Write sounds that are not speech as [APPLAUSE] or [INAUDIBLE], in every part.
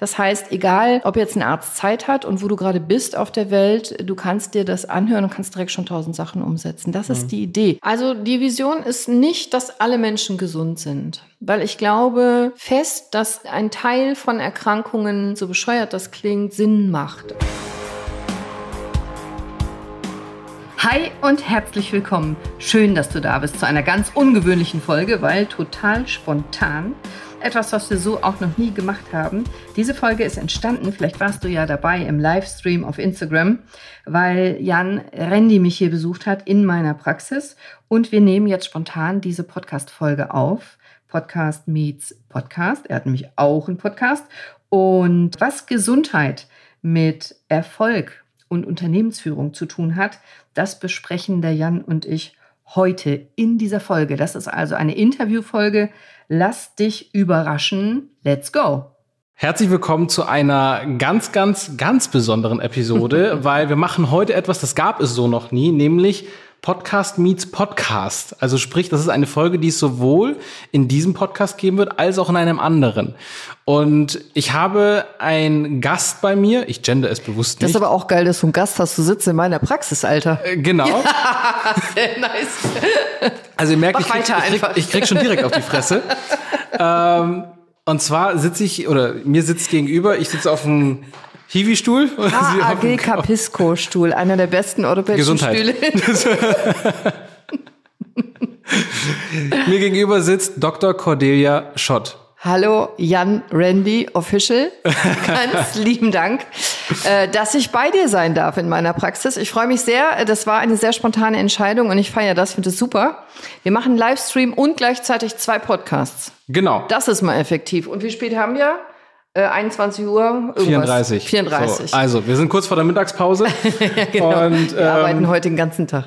Das heißt, egal, ob jetzt ein Arzt Zeit hat und wo du gerade bist auf der Welt, du kannst dir das anhören und kannst direkt schon tausend Sachen umsetzen. Das ist mhm. die Idee. Also die Vision ist nicht, dass alle Menschen gesund sind, weil ich glaube fest, dass ein Teil von Erkrankungen, so bescheuert das klingt, Sinn macht. Hi und herzlich willkommen. Schön, dass du da bist zu einer ganz ungewöhnlichen Folge, weil total spontan etwas, was wir so auch noch nie gemacht haben. Diese Folge ist entstanden, vielleicht warst du ja dabei im Livestream auf Instagram, weil Jan Rendi mich hier besucht hat in meiner Praxis und wir nehmen jetzt spontan diese Podcast-Folge auf. Podcast meets Podcast. Er hat nämlich auch einen Podcast. Und was Gesundheit mit Erfolg und Unternehmensführung zu tun hat, das besprechen der Jan und ich heute in dieser Folge. Das ist also eine Interviewfolge Lass dich überraschen. Let's go. Herzlich willkommen zu einer ganz, ganz, ganz besonderen Episode, [LAUGHS] weil wir machen heute etwas, das gab es so noch nie, nämlich Podcast meets Podcast. Also sprich, das ist eine Folge, die es sowohl in diesem Podcast geben wird, als auch in einem anderen. Und ich habe einen Gast bei mir. Ich gender es bewusst nicht. Das ist aber auch geil, dass du einen Gast hast. Du sitzt in meiner Praxis, Alter. Äh, genau. Ja, [LAUGHS] sehr nice. Also ihr merkt, ich krieg, ich, krieg, ich krieg, schon direkt auf die Fresse. [LAUGHS] ähm, und zwar sitze ich, oder mir sitzt gegenüber, ich sitze auf einem Hiwi-Stuhl? AG Capisco-Stuhl, einer der besten europäischen Stühle. [LAUGHS] Mir gegenüber sitzt Dr. Cordelia Schott. Hallo Jan Randy Official. [LAUGHS] Ganz lieben Dank, äh, dass ich bei dir sein darf in meiner Praxis. Ich freue mich sehr. Das war eine sehr spontane Entscheidung und ich feiere das, finde es super. Wir machen Livestream und gleichzeitig zwei Podcasts. Genau. Das ist mal effektiv. Und wie spät haben wir? 21 äh, Uhr. Irgendwas. 34. 34. So, also, wir sind kurz vor der Mittagspause. [LAUGHS] genau. Und, wir ähm, arbeiten heute den ganzen Tag.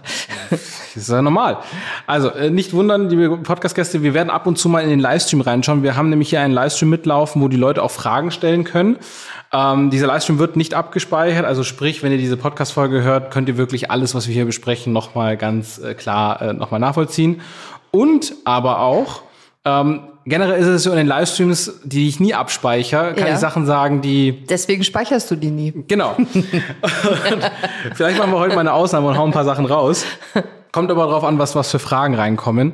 das [LAUGHS] ist ja normal. Also, äh, nicht wundern, liebe Podcast-Gäste, wir werden ab und zu mal in den Livestream reinschauen. Wir haben nämlich hier einen Livestream mitlaufen, wo die Leute auch Fragen stellen können. Ähm, dieser Livestream wird nicht abgespeichert, also sprich, wenn ihr diese Podcast-Folge hört, könnt ihr wirklich alles, was wir hier besprechen, nochmal ganz äh, klar äh, nochmal nachvollziehen. Und aber auch, ähm, generell ist es so in den Livestreams, die ich nie abspeichere, kann ja. ich Sachen sagen, die. Deswegen speicherst du die nie. Genau. [LAUGHS] vielleicht machen wir heute mal eine Ausnahme und hauen ein paar Sachen raus. Kommt aber darauf an, was, was für Fragen reinkommen.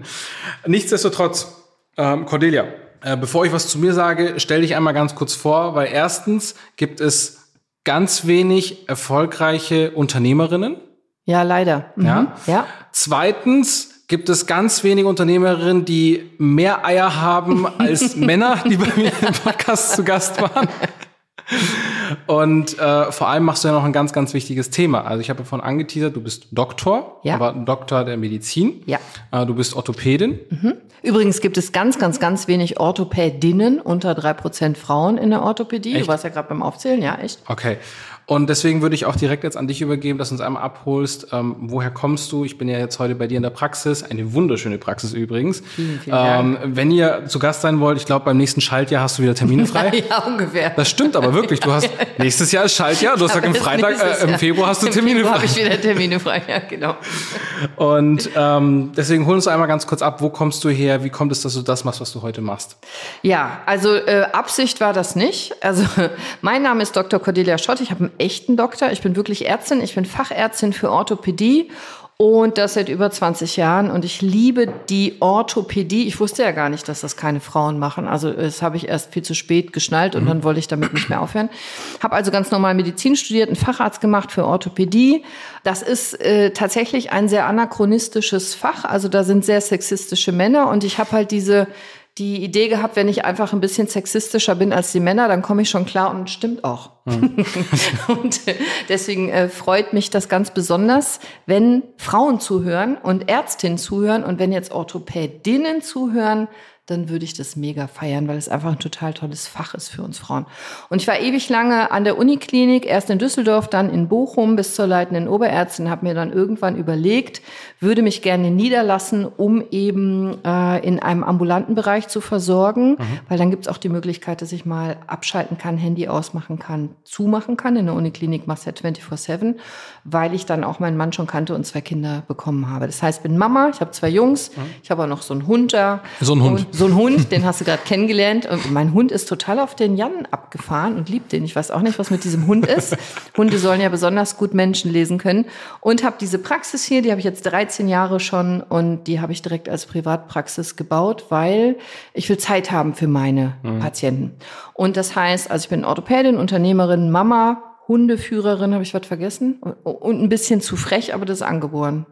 Nichtsdestotrotz, ähm, Cordelia, äh, bevor ich was zu mir sage, stell dich einmal ganz kurz vor, weil erstens gibt es ganz wenig erfolgreiche Unternehmerinnen. Ja, leider. Mhm. Ja. ja. Zweitens gibt es ganz wenige Unternehmerinnen, die mehr Eier haben als [LAUGHS] Männer, die bei mir im Podcast zu Gast waren. Und äh, vor allem machst du ja noch ein ganz, ganz wichtiges Thema. Also ich habe davon angeteasert, du bist Doktor, ja. aber Doktor der Medizin. Ja. Äh, du bist Orthopädin. Mhm. Übrigens gibt es ganz, ganz, ganz wenig Orthopädinnen, unter drei Prozent Frauen in der Orthopädie. Echt? Du warst ja gerade beim Aufzählen, ja, echt. Okay. Und deswegen würde ich auch direkt jetzt an dich übergeben, dass du uns einmal abholst. Ähm, woher kommst du? Ich bin ja jetzt heute bei dir in der Praxis. Eine wunderschöne Praxis übrigens. Vielen, vielen Dank. Ähm, wenn ihr zu Gast sein wollt, ich glaube, beim nächsten Schaltjahr hast du wieder Termine frei. [LAUGHS] ja, ungefähr. Das stimmt aber wirklich. Du hast [LAUGHS] nächstes Jahr ist Schaltjahr. Du hast gesagt, im Freitag, äh, im Februar hast du Termine frei. habe ich wieder Termine frei, ja, genau. Und ähm, deswegen hol uns einmal ganz kurz ab. Wo kommst du her? Wie kommt es, dass du das machst, was du heute machst? Ja, also äh, Absicht war das nicht. Also [LAUGHS] mein Name ist Dr. Cordelia Schott. Ich habe echten Doktor. Ich bin wirklich Ärztin. Ich bin Fachärztin für Orthopädie und das seit über 20 Jahren. Und ich liebe die Orthopädie. Ich wusste ja gar nicht, dass das keine Frauen machen. Also das habe ich erst viel zu spät geschnallt und mhm. dann wollte ich damit nicht mehr aufhören. Habe also ganz normal Medizin studiert, einen Facharzt gemacht für Orthopädie. Das ist äh, tatsächlich ein sehr anachronistisches Fach. Also da sind sehr sexistische Männer und ich habe halt diese die Idee gehabt, wenn ich einfach ein bisschen sexistischer bin als die Männer, dann komme ich schon klar und stimmt auch. Mhm. [LAUGHS] und äh, deswegen äh, freut mich das ganz besonders, wenn Frauen zuhören und Ärztinnen zuhören und wenn jetzt Orthopädinnen zuhören, dann würde ich das mega feiern, weil es einfach ein total tolles Fach ist für uns Frauen. Und ich war ewig lange an der Uniklinik, erst in Düsseldorf, dann in Bochum bis zur leitenden Oberärztin, habe mir dann irgendwann überlegt, würde mich gerne niederlassen, um eben äh, in einem ambulanten Bereich zu versorgen, mhm. weil dann gibt es auch die Möglichkeit, dass ich mal abschalten kann, Handy ausmachen kann, zumachen kann. In der Uniklinik machst du ja 24-7, weil ich dann auch meinen Mann schon kannte und zwei Kinder bekommen habe. Das heißt, ich bin Mama, ich habe zwei Jungs, mhm. ich habe auch noch so einen Hund da. So ein Hund? So ein Hund, den hast du gerade kennengelernt. Und mein Hund ist total auf den Jan abgefahren und liebt den. Ich weiß auch nicht, was mit diesem Hund ist. Hunde sollen ja besonders gut Menschen lesen können. Und habe diese Praxis hier, die habe ich jetzt 13 Jahre schon und die habe ich direkt als Privatpraxis gebaut, weil ich will Zeit haben für meine mhm. Patienten. Und das heißt, also ich bin Orthopädin, Unternehmerin, Mama, Hundeführerin, habe ich was vergessen? Und ein bisschen zu frech, aber das ist angeboren.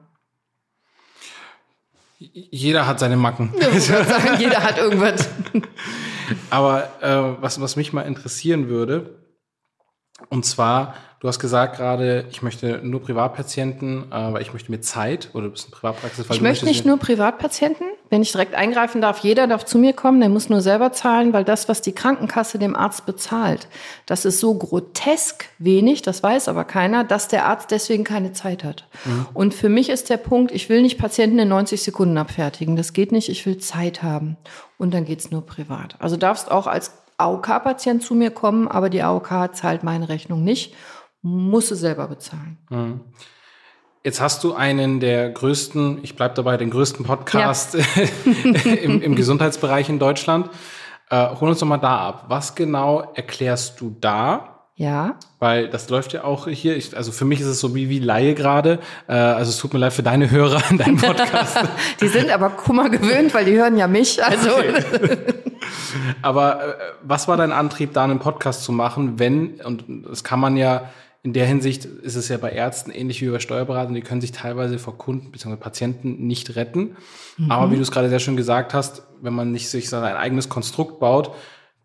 Jeder hat seine Macken. Ja, sagen, jeder hat irgendwas. [LAUGHS] Aber äh, was, was mich mal interessieren würde, und zwar, du hast gesagt gerade, ich möchte nur Privatpatienten, weil ich möchte mir Zeit oder du bist ein Privatpraxis. Ich möchte nicht nur Privatpatienten, wenn ich direkt eingreifen darf, jeder darf zu mir kommen, der muss nur selber zahlen, weil das, was die Krankenkasse dem Arzt bezahlt, das ist so grotesk wenig, das weiß aber keiner, dass der Arzt deswegen keine Zeit hat. Mhm. Und für mich ist der Punkt, ich will nicht Patienten in 90 Sekunden abfertigen, das geht nicht, ich will Zeit haben. Und dann geht's nur privat. Also darfst auch als AOK-Patient zu mir kommen, aber die AOK zahlt meine Rechnung nicht, muss sie selber bezahlen. Mhm. Jetzt hast du einen der größten, ich bleibe dabei, den größten Podcast ja. [LAUGHS] im, im, [LAUGHS] Gesundheitsbereich in Deutschland. Äh, hol uns doch mal da ab. Was genau erklärst du da? Ja. Weil das läuft ja auch hier. Ich, also für mich ist es so wie, wie Laie gerade. Äh, also es tut mir leid für deine Hörer in deinem [LAUGHS] Podcast. die sind aber Kummer gewöhnt, weil die hören ja mich. Also. Okay. aber äh, was war dein Antrieb, da einen Podcast zu machen, wenn, und das kann man ja in der Hinsicht ist es ja bei Ärzten ähnlich wie bei Steuerberatern, die können sich teilweise vor Kunden bzw. Patienten nicht retten. Mhm. Aber wie du es gerade sehr schön gesagt hast, wenn man nicht sich sein eigenes Konstrukt baut,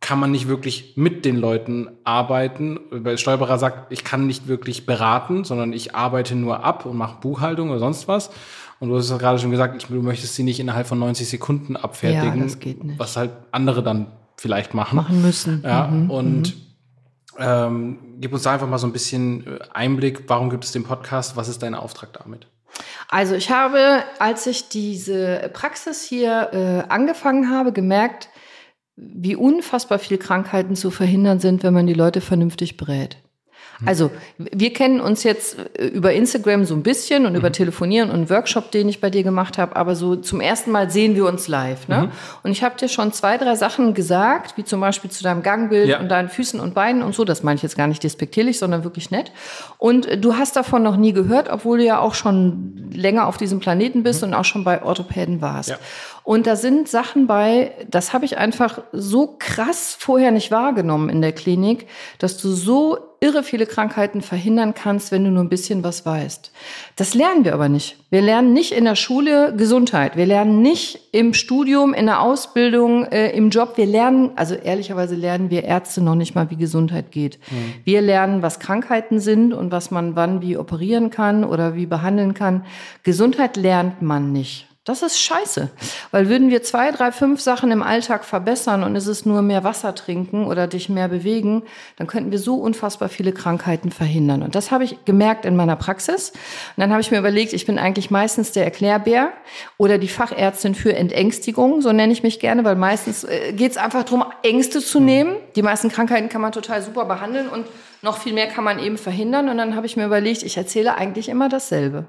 kann man nicht wirklich mit den Leuten arbeiten. Der Steuerberater sagt, ich kann nicht wirklich beraten, sondern ich arbeite nur ab und mache Buchhaltung oder sonst was. Und du hast es gerade schon gesagt, ich, du möchtest sie nicht innerhalb von 90 Sekunden abfertigen, ja, das geht nicht. was halt andere dann vielleicht machen. Machen müssen. Ja, mhm. und mhm. Ähm, gib uns da einfach mal so ein bisschen äh, Einblick. Warum gibt es den Podcast? Was ist dein Auftrag damit? Also ich habe, als ich diese Praxis hier äh, angefangen habe, gemerkt, wie unfassbar viele Krankheiten zu verhindern sind, wenn man die Leute vernünftig berät. Mhm. Also wir kennen uns jetzt äh, über Instagram so ein bisschen und mhm. über Telefonieren und einen Workshop, den ich bei dir gemacht habe, aber so zum ersten Mal sehen wir uns live. Ne? Mhm. Und ich habe dir schon zwei, drei Sachen gesagt, wie zum Beispiel zu deinem Gangbild ja. und deinen Füßen und Beinen und so. Das meine ich jetzt gar nicht despektierlich, sondern wirklich nett. Und du hast davon noch nie gehört, obwohl du ja auch schon länger auf diesem Planeten bist mhm. und auch schon bei Orthopäden warst. Ja. Und da sind Sachen bei, das habe ich einfach so krass vorher nicht wahrgenommen in der Klinik, dass du so irre viele Krankheiten verhindern kannst, wenn du nur ein bisschen was weißt. Das lernen wir aber nicht. Wir lernen nicht in der Schule Gesundheit. Wir lernen nicht im Studium, in der Ausbildung, äh, im Job. Wir lernen, also ehrlicherweise lernen wir Ärzte noch nicht mal, wie Gesundheit geht. Mhm. Wir lernen, was Krankheiten sind und was man wann wie operieren kann oder wie behandeln kann. Gesundheit lernt man nicht. Das ist scheiße. Weil würden wir zwei, drei, fünf Sachen im Alltag verbessern und es ist nur mehr Wasser trinken oder dich mehr bewegen, dann könnten wir so unfassbar viele Krankheiten verhindern. Und das habe ich gemerkt in meiner Praxis. Und dann habe ich mir überlegt, ich bin eigentlich meistens der Erklärbär oder die Fachärztin für Entängstigung, so nenne ich mich gerne, weil meistens äh, geht es einfach darum, Ängste zu nehmen. Die meisten Krankheiten kann man total super behandeln und noch viel mehr kann man eben verhindern. Und dann habe ich mir überlegt, ich erzähle eigentlich immer dasselbe.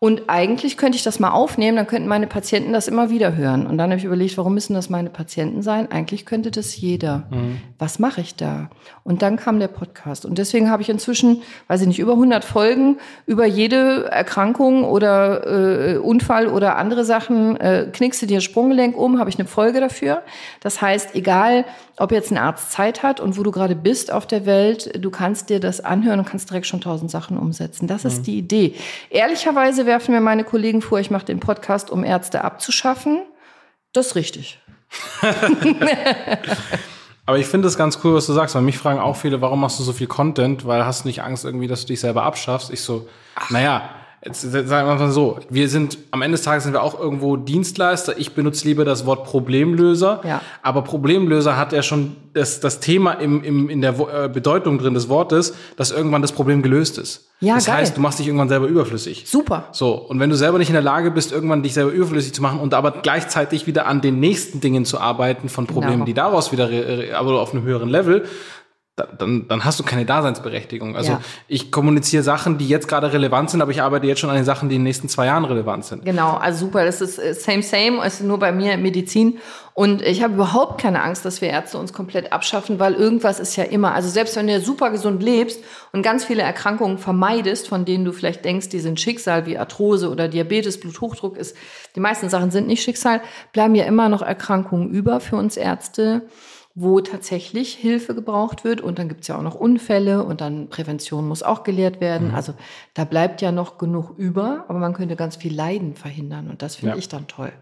Und eigentlich könnte ich das mal aufnehmen, dann könnten meine Patienten das immer wieder hören. Und dann habe ich überlegt, warum müssen das meine Patienten sein? Eigentlich könnte das jeder. Mhm. Was mache ich da? Und dann kam der Podcast. Und deswegen habe ich inzwischen, weiß ich nicht, über 100 Folgen über jede Erkrankung oder äh, Unfall oder andere Sachen. Äh, knickst du dir Sprunggelenk um, habe ich eine Folge dafür. Das heißt, egal, ob jetzt ein Arzt Zeit hat und wo du gerade bist auf der Welt, du kannst dir das anhören und kannst direkt schon tausend Sachen umsetzen. Das mhm. ist die Idee. Ehrlicherweise werfen mir meine Kollegen vor, ich mache den Podcast, um Ärzte abzuschaffen. Das ist richtig. [LAUGHS] Aber ich finde es ganz cool, was du sagst, weil mich fragen auch viele, warum machst du so viel Content? Weil hast du nicht Angst irgendwie, dass du dich selber abschaffst? Ich so, Ach. naja, Jetzt sagen wir mal so, wir sind am Ende des Tages sind wir auch irgendwo Dienstleister. Ich benutze lieber das Wort Problemlöser. Ja. Aber Problemlöser hat ja schon das, das Thema im, im, in der äh, Bedeutung drin des Wortes, dass irgendwann das Problem gelöst ist. Ja, das geil. heißt, du machst dich irgendwann selber überflüssig. Super. So, und wenn du selber nicht in der Lage bist, irgendwann dich selber überflüssig zu machen und aber gleichzeitig wieder an den nächsten Dingen zu arbeiten von Problemen, genau. die daraus wieder, aber auf einem höheren Level, dann, dann hast du keine Daseinsberechtigung. Also ja. ich kommuniziere Sachen, die jetzt gerade relevant sind, aber ich arbeite jetzt schon an den Sachen, die in den nächsten zwei Jahren relevant sind. Genau, also super. Das ist äh, same, same. Es ist nur bei mir Medizin. Und ich habe überhaupt keine Angst, dass wir Ärzte uns komplett abschaffen, weil irgendwas ist ja immer. Also selbst wenn du super gesund lebst und ganz viele Erkrankungen vermeidest, von denen du vielleicht denkst, die sind Schicksal, wie Arthrose oder Diabetes, Bluthochdruck ist, die meisten Sachen sind nicht Schicksal, bleiben ja immer noch Erkrankungen über für uns Ärzte wo tatsächlich Hilfe gebraucht wird. Und dann gibt es ja auch noch Unfälle und dann Prävention muss auch gelehrt werden. Mhm. Also da bleibt ja noch genug über, aber man könnte ganz viel Leiden verhindern und das finde ja. ich dann toll.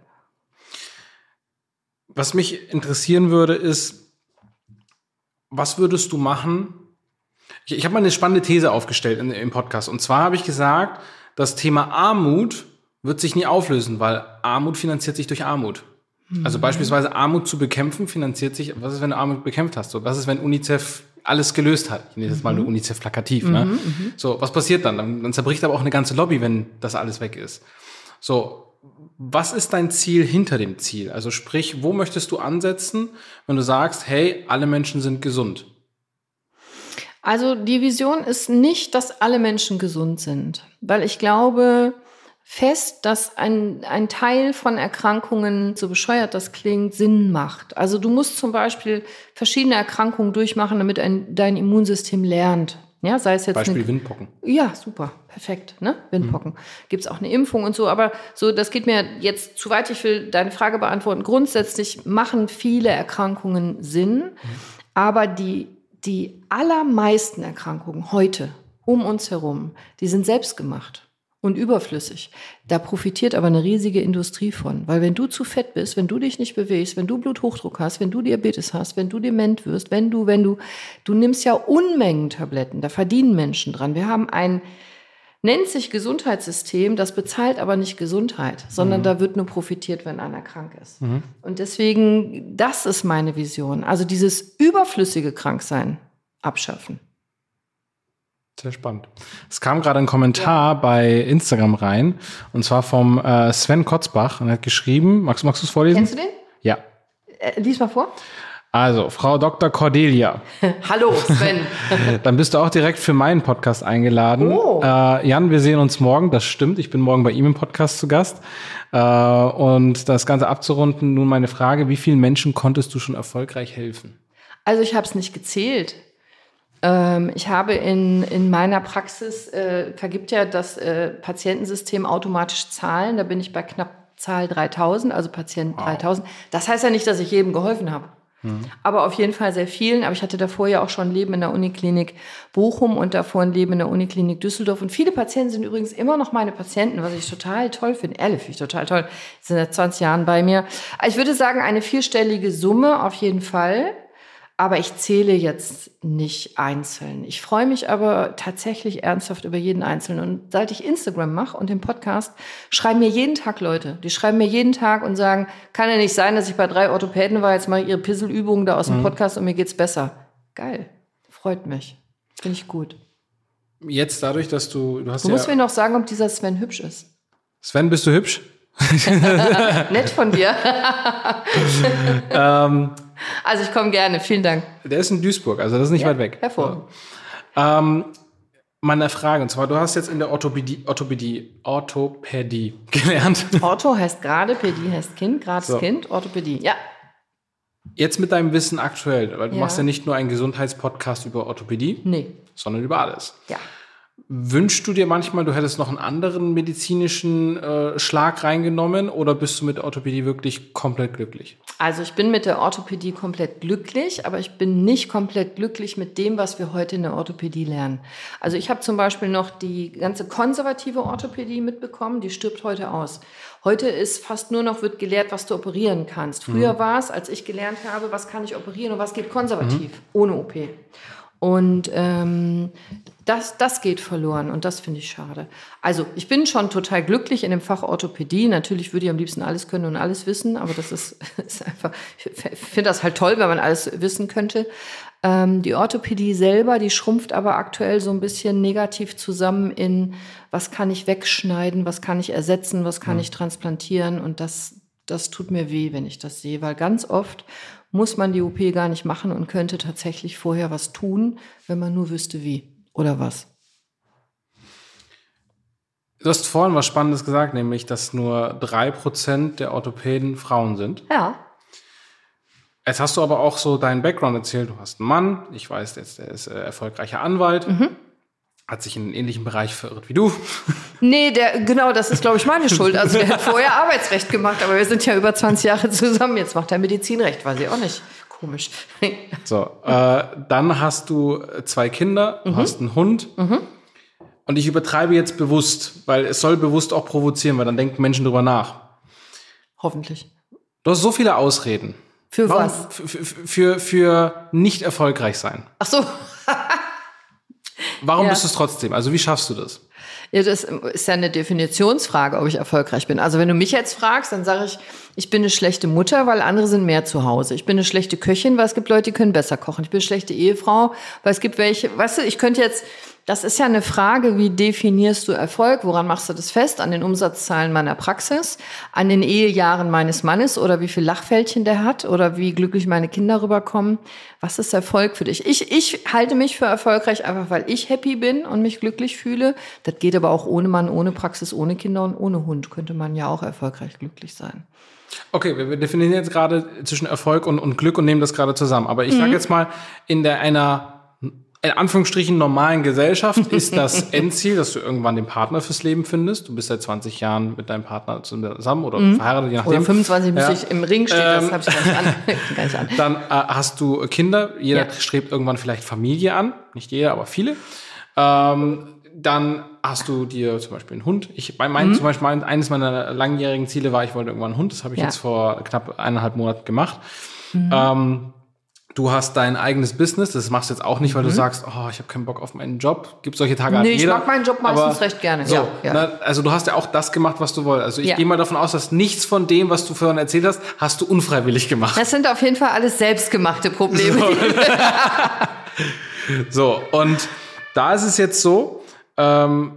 Was mich interessieren würde, ist, was würdest du machen? Ich, ich habe mal eine spannende These aufgestellt in, im Podcast. Und zwar habe ich gesagt, das Thema Armut wird sich nie auflösen, weil Armut finanziert sich durch Armut. Also beispielsweise Armut zu bekämpfen finanziert sich, was ist, wenn du Armut bekämpft hast? So, was ist, wenn UNICEF alles gelöst hat? Ich nehme jetzt mal nur UNICEF plakativ. Ne? Mhm, mhm, so, was passiert dann? dann? Dann zerbricht aber auch eine ganze Lobby, wenn das alles weg ist. So, was ist dein Ziel hinter dem Ziel? Also sprich, wo möchtest du ansetzen, wenn du sagst, hey, alle Menschen sind gesund? Also die Vision ist nicht, dass alle Menschen gesund sind, weil ich glaube, fest, dass ein, ein Teil von Erkrankungen, so bescheuert das klingt, Sinn macht. Also du musst zum Beispiel verschiedene Erkrankungen durchmachen, damit ein, dein Immunsystem lernt. Ja, sei es jetzt Beispiel eine, Windpocken. Ja, super, perfekt. Ne? Windpocken. Mhm. Gibt es auch eine Impfung und so, aber so, das geht mir jetzt zu weit. Ich will deine Frage beantworten. Grundsätzlich machen viele Erkrankungen Sinn, mhm. aber die, die allermeisten Erkrankungen heute um uns herum, die sind selbst gemacht und überflüssig. Da profitiert aber eine riesige Industrie von. Weil wenn du zu fett bist, wenn du dich nicht bewegst, wenn du Bluthochdruck hast, wenn du Diabetes hast, wenn du dement wirst, wenn du, wenn du, du nimmst ja Unmengen Tabletten, da verdienen Menschen dran. Wir haben ein, nennt sich Gesundheitssystem, das bezahlt aber nicht Gesundheit, sondern mhm. da wird nur profitiert, wenn einer krank ist. Mhm. Und deswegen, das ist meine Vision. Also dieses überflüssige Kranksein abschaffen. Sehr spannend. Es kam gerade ein Kommentar ja. bei Instagram rein und zwar vom äh, Sven Kotzbach und er hat geschrieben, magst, magst du es vorlesen? Kennst du den? Ja. Äh, lies mal vor. Also, Frau Dr. Cordelia. [LAUGHS] Hallo, Sven. [LAUGHS] Dann bist du auch direkt für meinen Podcast eingeladen. Oh. Äh, Jan, wir sehen uns morgen, das stimmt. Ich bin morgen bei ihm im Podcast zu Gast. Äh, und das Ganze abzurunden, nun meine Frage, wie vielen Menschen konntest du schon erfolgreich helfen? Also ich habe es nicht gezählt. Ähm, ich habe in, in meiner Praxis, äh, vergibt ja das äh, Patientensystem automatisch Zahlen. Da bin ich bei knapp Zahl 3000, also Patient wow. 3000. Das heißt ja nicht, dass ich jedem geholfen habe. Mhm. Aber auf jeden Fall sehr vielen. Aber ich hatte davor ja auch schon ein Leben in der Uniklinik Bochum und davor ein Leben in der Uniklinik Düsseldorf. Und viele Patienten sind übrigens immer noch meine Patienten, was ich total toll finde. Ehrlich, finde ich total toll. Die sind seit 20 Jahren bei mir. Ich würde sagen, eine vierstellige Summe auf jeden Fall. Aber ich zähle jetzt nicht einzeln. Ich freue mich aber tatsächlich ernsthaft über jeden Einzelnen. Und seit ich Instagram mache und den Podcast, schreiben mir jeden Tag Leute. Die schreiben mir jeden Tag und sagen, kann ja nicht sein, dass ich bei drei Orthopäden war, jetzt mache ich ihre Pisselübungen da aus dem mhm. Podcast und mir geht's besser. Geil. Freut mich. Finde ich gut. Jetzt dadurch, dass du, du hast Du ja musst mir noch sagen, ob dieser Sven hübsch ist. Sven, bist du hübsch? [LAUGHS] Nett von dir. [LAUGHS] ähm, also ich komme gerne, vielen Dank. Der ist in Duisburg, also das ist nicht ja, weit weg. Hervorragend. Ähm, meine Frage, und zwar, du hast jetzt in der Orthopädie, Orthopädie, Orthopädie [LAUGHS] gelernt. Ortho heißt gerade, Pädie heißt Kind, gerade so. Kind, Orthopädie, ja. Jetzt mit deinem Wissen aktuell, weil du ja. machst ja nicht nur einen Gesundheitspodcast über Orthopädie, nee. sondern über alles. Ja. Wünschst du dir manchmal, du hättest noch einen anderen medizinischen äh, Schlag reingenommen oder bist du mit der Orthopädie wirklich komplett glücklich? Also ich bin mit der Orthopädie komplett glücklich, aber ich bin nicht komplett glücklich mit dem, was wir heute in der Orthopädie lernen. Also ich habe zum Beispiel noch die ganze konservative Orthopädie mitbekommen, die stirbt heute aus. Heute ist fast nur noch, wird gelehrt, was du operieren kannst. Früher mhm. war es, als ich gelernt habe, was kann ich operieren und was geht konservativ, mhm. ohne OP. Und ähm, das, das geht verloren und das finde ich schade. Also ich bin schon total glücklich in dem Fach Orthopädie. Natürlich würde ich am liebsten alles können und alles wissen, aber das ist, [LAUGHS] ist einfach, ich finde das halt toll, wenn man alles wissen könnte. Ähm, die Orthopädie selber, die schrumpft aber aktuell so ein bisschen negativ zusammen in, was kann ich wegschneiden, was kann ich ersetzen, was kann mhm. ich transplantieren und das, das tut mir weh, wenn ich das sehe, weil ganz oft muss man die OP gar nicht machen und könnte tatsächlich vorher was tun, wenn man nur wüsste wie oder was. Du hast vorhin was Spannendes gesagt, nämlich, dass nur drei Prozent der Orthopäden Frauen sind. Ja. Jetzt hast du aber auch so deinen Background erzählt. Du hast einen Mann, ich weiß jetzt, der ist äh, erfolgreicher Anwalt, mhm. Hat sich in einen ähnlichen Bereich verirrt wie du. [LAUGHS] Nee, der, genau, das ist, glaube ich, meine Schuld. Also der hat [LAUGHS] vorher Arbeitsrecht gemacht, aber wir sind ja über 20 Jahre zusammen. Jetzt macht er Medizinrecht, weiß ich auch nicht. Komisch. [LAUGHS] so, äh, dann hast du zwei Kinder, du mhm. hast einen Hund. Mhm. Und ich übertreibe jetzt bewusst, weil es soll bewusst auch provozieren, weil dann denken Menschen drüber nach. Hoffentlich. Du hast so viele Ausreden. Für Warum? was? Für, für, für nicht erfolgreich sein. Ach so. Warum ja. bist du es trotzdem? Also wie schaffst du das? Ja, das ist ja eine Definitionsfrage, ob ich erfolgreich bin. Also wenn du mich jetzt fragst, dann sage ich, ich bin eine schlechte Mutter, weil andere sind mehr zu Hause. Ich bin eine schlechte Köchin, weil es gibt Leute, die können besser kochen. Ich bin eine schlechte Ehefrau, weil es gibt welche, weißt du, ich könnte jetzt das ist ja eine Frage, wie definierst du Erfolg? Woran machst du das fest? An den Umsatzzahlen meiner Praxis? An den Ehejahren meines Mannes? Oder wie viel Lachfältchen der hat? Oder wie glücklich meine Kinder rüberkommen? Was ist Erfolg für dich? Ich, ich halte mich für erfolgreich einfach, weil ich happy bin und mich glücklich fühle. Das geht aber auch ohne Mann, ohne Praxis, ohne Kinder und ohne Hund. Könnte man ja auch erfolgreich glücklich sein. Okay, wir, definieren jetzt gerade zwischen Erfolg und, und Glück und nehmen das gerade zusammen. Aber ich mhm. sage jetzt mal, in der einer in Anführungsstrichen normalen Gesellschaft [LAUGHS] ist das Endziel, dass du irgendwann den Partner fürs Leben findest. Du bist seit 20 Jahren mit deinem Partner zusammen oder mhm. verheiratet, je nachdem. Oder 25 ja. ich im Ring steht, das ähm, habe ich gar nicht, an, [LAUGHS] gar nicht an. Dann äh, hast du Kinder. Jeder ja. strebt irgendwann vielleicht Familie an. Nicht jeder, aber viele. Ähm, dann hast du dir zum Beispiel einen Hund. Ich meinen mhm. zum Beispiel eines meiner langjährigen Ziele war, ich wollte irgendwann einen Hund. Das habe ich ja. jetzt vor knapp eineinhalb Monaten gemacht. Mhm. Ähm, Du hast dein eigenes Business, das machst du jetzt auch nicht, weil mhm. du sagst, oh, ich habe keinen Bock auf meinen Job. Gibt solche Tage Nee, ich mag meinen Job meistens aber, recht gerne. So, ja, ja. Na, also du hast ja auch das gemacht, was du wolltest. Also ich ja. gehe mal davon aus, dass nichts von dem, was du vorhin erzählt hast, hast du unfreiwillig gemacht. Das sind auf jeden Fall alles selbstgemachte Probleme. So, [LAUGHS] so und da ist es jetzt so, ähm,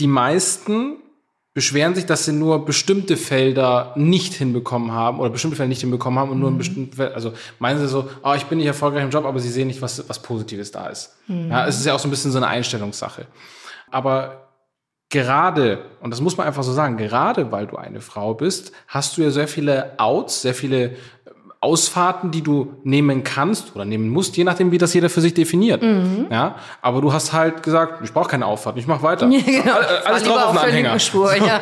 die meisten beschweren sich, dass sie nur bestimmte Felder nicht hinbekommen haben oder bestimmte Felder nicht hinbekommen haben und nur in mhm. bestimmten Feldern, also meinen sie so, oh, ich bin nicht erfolgreich im Job, aber sie sehen nicht, was, was Positives da ist. Mhm. Ja, es ist ja auch so ein bisschen so eine Einstellungssache. Aber gerade, und das muss man einfach so sagen, gerade weil du eine Frau bist, hast du ja sehr viele Outs, sehr viele Ausfahrten, die du nehmen kannst oder nehmen musst, je nachdem, wie das jeder für sich definiert. Mhm. Ja, aber du hast halt gesagt, ich brauche keine Auffahrt, ich mache weiter. [LAUGHS] Ja, genau. Alles drauf auf den Anhänger. Spur, ja.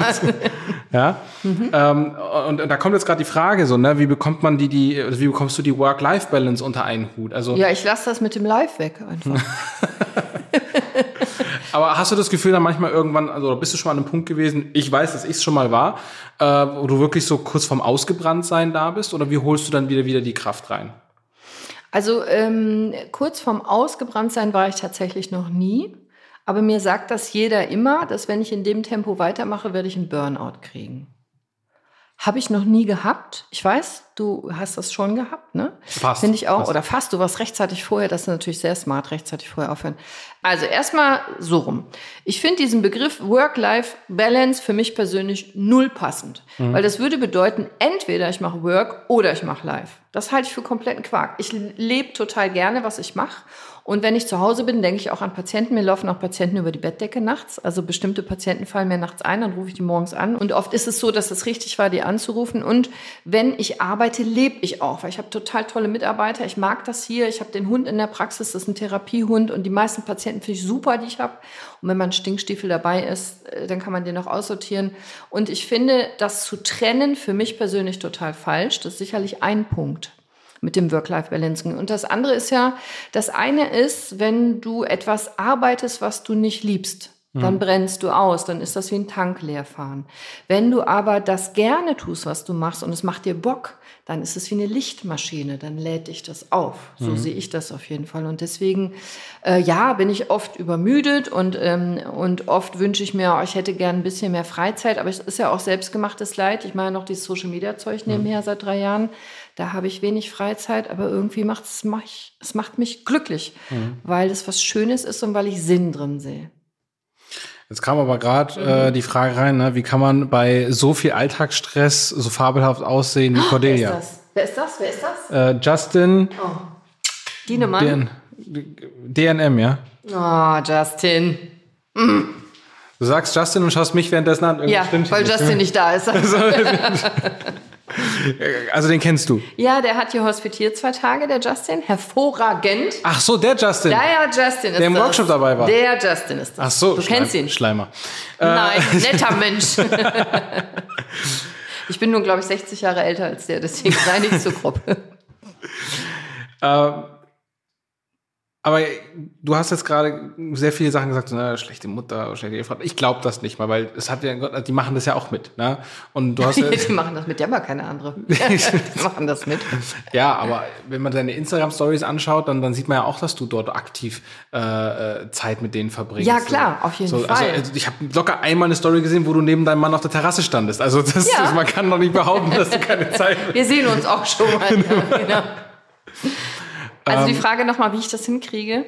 [LAUGHS] ja? Mhm. Ähm, und, und, da kommt jetzt gerade die Frage so, ne, wie bekommt man die, die, also wie bekommst du die Work-Life-Balance unter einen Hut? Also ja, ich lasse das mit dem Live weg einfach. [LAUGHS] Aber hast du das Gefühl dann manchmal irgendwann, also bist du schon mal an einem Punkt gewesen, ich weiß, dass ich es schon mal war, äh, wo du wirklich so kurz vorm Ausgebranntsein da bist? Oder wie holst du dann wieder, wieder die Kraft rein? Also ähm, kurz vorm Ausgebranntsein war ich tatsächlich noch nie. Aber mir sagt das jeder immer, dass wenn ich in dem Tempo weitermache, werde ich einen Burnout kriegen. Habe ich noch nie gehabt. Ich weiß, du hast das schon gehabt, ne? Fast. Finde ich auch. Fast. Oder fast, du warst rechtzeitig vorher. Das ist natürlich sehr smart, rechtzeitig vorher aufhören. Also erstmal so rum. Ich finde diesen Begriff Work-Life-Balance für mich persönlich null passend. Mhm. Weil das würde bedeuten, entweder ich mache Work oder ich mache Life. Das halte ich für kompletten Quark. Ich lebe total gerne, was ich mache. Und wenn ich zu Hause bin, denke ich auch an Patienten. Mir laufen auch Patienten über die Bettdecke nachts. Also bestimmte Patienten fallen mir nachts ein, dann rufe ich die morgens an. Und oft ist es so, dass es richtig war, die anzurufen. Und wenn ich arbeite, lebe ich auch, weil ich habe total tolle Mitarbeiter. Ich mag das hier. Ich habe den Hund in der Praxis, das ist ein Therapiehund. Und die meisten Patienten finde ich super, die ich habe. Und wenn man Stinkstiefel dabei ist, äh, dann kann man den auch aussortieren. Und ich finde, das zu trennen für mich persönlich total falsch. Das ist sicherlich ein Punkt mit dem Work-Life-Balancing. Und das andere ist ja, das eine ist, wenn du etwas arbeitest, was du nicht liebst, dann mhm. brennst du aus, dann ist das wie ein Tank leerfahren. Wenn du aber das gerne tust, was du machst und es macht dir Bock, dann ist es wie eine Lichtmaschine, dann lädt dich das auf. So mhm. sehe ich das auf jeden Fall. Und deswegen, äh, ja, bin ich oft übermüdet und, ähm, und oft wünsche ich mir, oh, ich hätte gern ein bisschen mehr Freizeit, aber es ist ja auch selbstgemachtes Leid. Ich mache noch dieses Social-Media-Zeug mhm. nebenher mhm. seit drei Jahren. Da habe ich wenig Freizeit, aber irgendwie macht es, mich, es macht mich glücklich, mhm. weil es was Schönes ist und weil ich Sinn drin sehe. Jetzt kam aber gerade mhm. äh, die Frage rein, ne? wie kann man bei so viel Alltagsstress so fabelhaft aussehen wie Cordelia? Wer ist das? Wer ist das? Wer ist das? Äh, Justin Dienemann. DN, DNM, ja. Oh, Justin. Du sagst Justin und schaust mich währenddessen an. Irgendwas Ja, weil. Justin nicht da ist. [LAUGHS] [LAUGHS] [LAUGHS] [LAUGHS] Also den kennst du. ja, der hat hier hospitiert zwei Tage, der Justin. Hervorragend. Ach so, der Justin. Ja, Justin ist Der im das. Workshop dabei war. Der Justin ist das. Ach so, Du kennst Schleim- ihn. Schleimer. Nein, netter [LAUGHS] Mensch. [LAUGHS] ich bin nur, glaube ich, 60 Jahre älter als der, deswegen sei nicht so grob. Ähm, aber du hast jetzt gerade sehr viele Sachen gesagt, so, na, schlechte Mutter, schlechte Ehefrau. Ich glaube das nicht mal, weil es hat ja, die machen das ja auch mit. Ne? Und du hast ja, [LAUGHS] Die machen das mit, ja keine andere. [LAUGHS] [LAUGHS] Die machen das mit. ja, aber wenn man deine Instagram-Stories anschaut, dann, dann sieht man ja auch, dass du dort aktiv äh, äh, Zeit mit denen verbringst. Ja, klar, auf jeden so, Fall. Also, ich habe locker einmal eine Story gesehen, wo du neben deinem Mann auf der Terrasse standest. Also das, Ja. das, man kann doch nicht behaupten, dass du keine Zeit Wir sehen uns auch schon mal. Ja, genau. Also Ähm. die Frage nochmal, wie ich das hinkriege.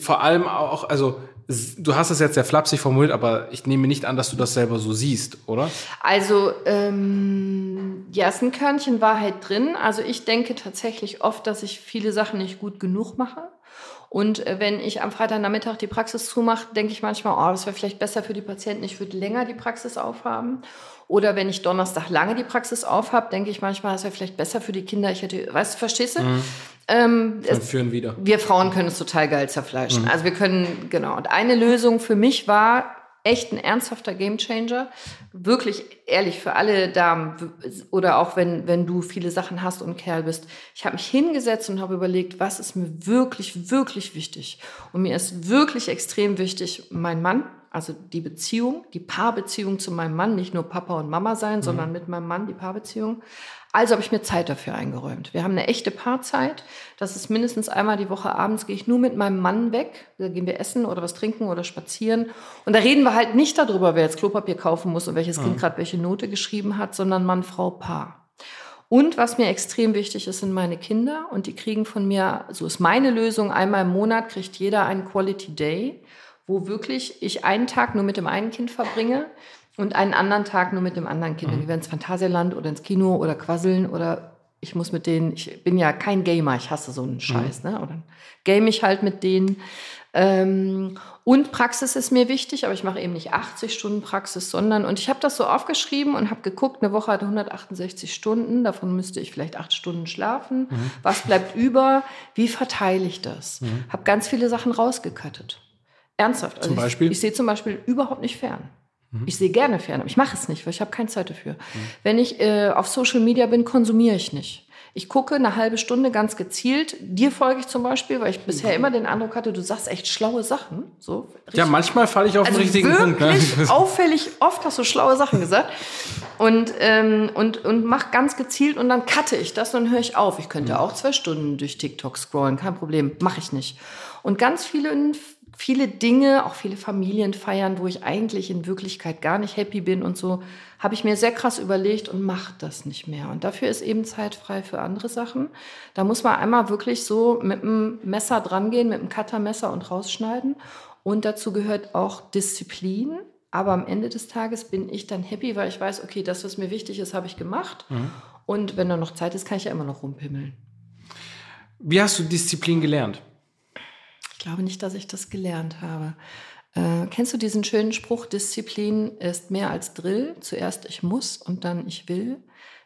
vor allem auch, also du hast es jetzt sehr flapsig formuliert, aber ich nehme nicht an, dass du das selber so siehst, oder? Also, ähm, ja, ist ein Körnchen Wahrheit drin. Also ich denke tatsächlich oft, dass ich viele Sachen nicht gut genug mache. Und äh, wenn ich am Freitagnachmittag die Praxis zumache, denke ich manchmal, oh, das wäre vielleicht besser für die Patienten, ich würde länger die Praxis aufhaben. Oder wenn ich Donnerstag lange die Praxis aufhab, denke ich manchmal, das wäre vielleicht besser für die Kinder. Ich hätte, weißt du, verstehst du? Ähm, Dann führen wieder. wir Frauen können es total geil zerfleischen. Also wir können, genau. Und eine Lösung für mich war echt ein ernsthafter Gamechanger. Wirklich ehrlich für alle Damen oder auch wenn, wenn du viele Sachen hast und Kerl bist. Ich habe mich hingesetzt und habe überlegt, was ist mir wirklich, wirklich wichtig. Und mir ist wirklich extrem wichtig, mein Mann, also die Beziehung, die Paarbeziehung zu meinem Mann, nicht nur Papa und Mama sein, sondern mit meinem Mann die Paarbeziehung. Also habe ich mir Zeit dafür eingeräumt. Wir haben eine echte Paarzeit. Das ist mindestens einmal die Woche abends gehe ich nur mit meinem Mann weg. Da gehen wir essen oder was trinken oder spazieren. Und da reden wir halt nicht darüber, wer jetzt Klopapier kaufen muss und welches Kind gerade welche Note geschrieben hat, sondern Mann, Frau, Paar. Und was mir extrem wichtig ist, sind meine Kinder. Und die kriegen von mir, so ist meine Lösung, einmal im Monat kriegt jeder einen Quality Day, wo wirklich ich einen Tag nur mit dem einen Kind verbringe und einen anderen Tag nur mit dem anderen Kind. Die werden ins Phantasialand oder ins Kino oder quasseln oder ich muss mit denen, ich bin ja kein Gamer, ich hasse so einen Scheiß, ne? Oder game ich halt mit denen. Ähm, und Praxis ist mir wichtig, aber ich mache eben nicht 80 Stunden Praxis, sondern, und ich habe das so aufgeschrieben und habe geguckt, eine Woche hat 168 Stunden, davon müsste ich vielleicht acht Stunden schlafen. Was bleibt über? Wie verteile ich das? Habe ganz viele Sachen rausgekattet. Ernsthaft. Also Zum Beispiel? Ich, ich sehe zum Beispiel überhaupt nicht fern. Ich sehe gerne fern, aber ich mache es nicht, weil ich habe keine Zeit dafür. Wenn ich äh, auf Social Media bin, konsumiere ich nicht. Ich gucke eine halbe Stunde ganz gezielt. Dir folge ich zum Beispiel, weil ich bisher immer den Eindruck hatte, du sagst echt schlaue Sachen. So, Ja, manchmal falle ich auf also den richtigen Punkt. Ne? [LAUGHS] auffällig oft hast du schlaue Sachen gesagt und ähm, und und mach ganz gezielt und dann cutte ich das und dann höre ich auf. Ich könnte auch zwei Stunden durch TikTok scrollen, kein Problem, mache ich nicht. Und ganz viele viele Dinge, auch viele Familien feiern, wo ich eigentlich in Wirklichkeit gar nicht happy bin und so, habe ich mir sehr krass überlegt und mache das nicht mehr. Und dafür ist eben Zeit frei für andere Sachen. Da muss man einmal wirklich so mit dem Messer drangehen, mit dem Cuttermesser und rausschneiden. Und dazu gehört auch Disziplin. Aber am Ende des Tages bin ich dann happy, weil ich weiß, okay, das, was mir wichtig ist, habe ich gemacht. Und wenn da noch Zeit ist, kann ich ja immer noch rumpimmeln. Wie hast du Disziplin gelernt? Ich glaube nicht, dass ich das gelernt habe. Äh, kennst du diesen schönen Spruch, Disziplin ist mehr als Drill? Zuerst ich muss und dann ich will.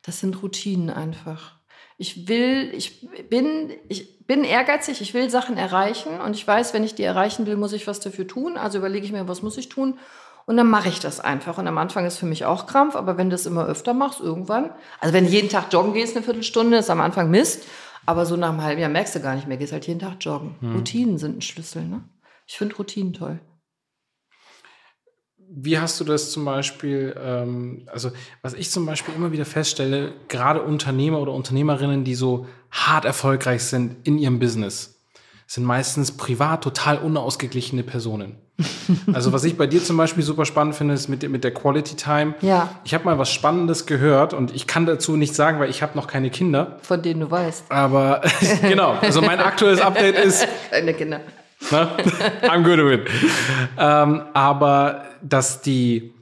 Das sind Routinen einfach. Ich will, ich bin, ich bin ehrgeizig, ich will Sachen erreichen und ich weiß, wenn ich die erreichen will, muss ich was dafür tun. Also überlege ich mir, was muss ich tun? Und dann mache ich das einfach. Und am Anfang ist für mich auch Krampf, aber wenn du das immer öfter machst, irgendwann, also wenn du jeden Tag joggen gehst, eine Viertelstunde, ist am Anfang Mist. Aber so nach einem halben Jahr merkst du gar nicht mehr, gehst halt jeden Tag joggen. Routinen sind ein Schlüssel, ne? Ich finde Routinen toll. Wie hast du das zum Beispiel, ähm, also was ich zum Beispiel immer wieder feststelle, gerade Unternehmer oder Unternehmerinnen, die so hart erfolgreich sind in ihrem Business, sind meistens privat total unausgeglichene Personen. Also was ich bei dir zum Beispiel super spannend finde, ist mit, mit der Quality Time. Ja. Ich habe mal was Spannendes gehört und ich kann dazu nicht sagen, weil ich habe noch keine Kinder. Von denen du weißt. Aber [LAUGHS] genau, also mein aktuelles Update ist, [LAUGHS] Deine Kinder. Ne? I'm good with it. ähm, aber dass die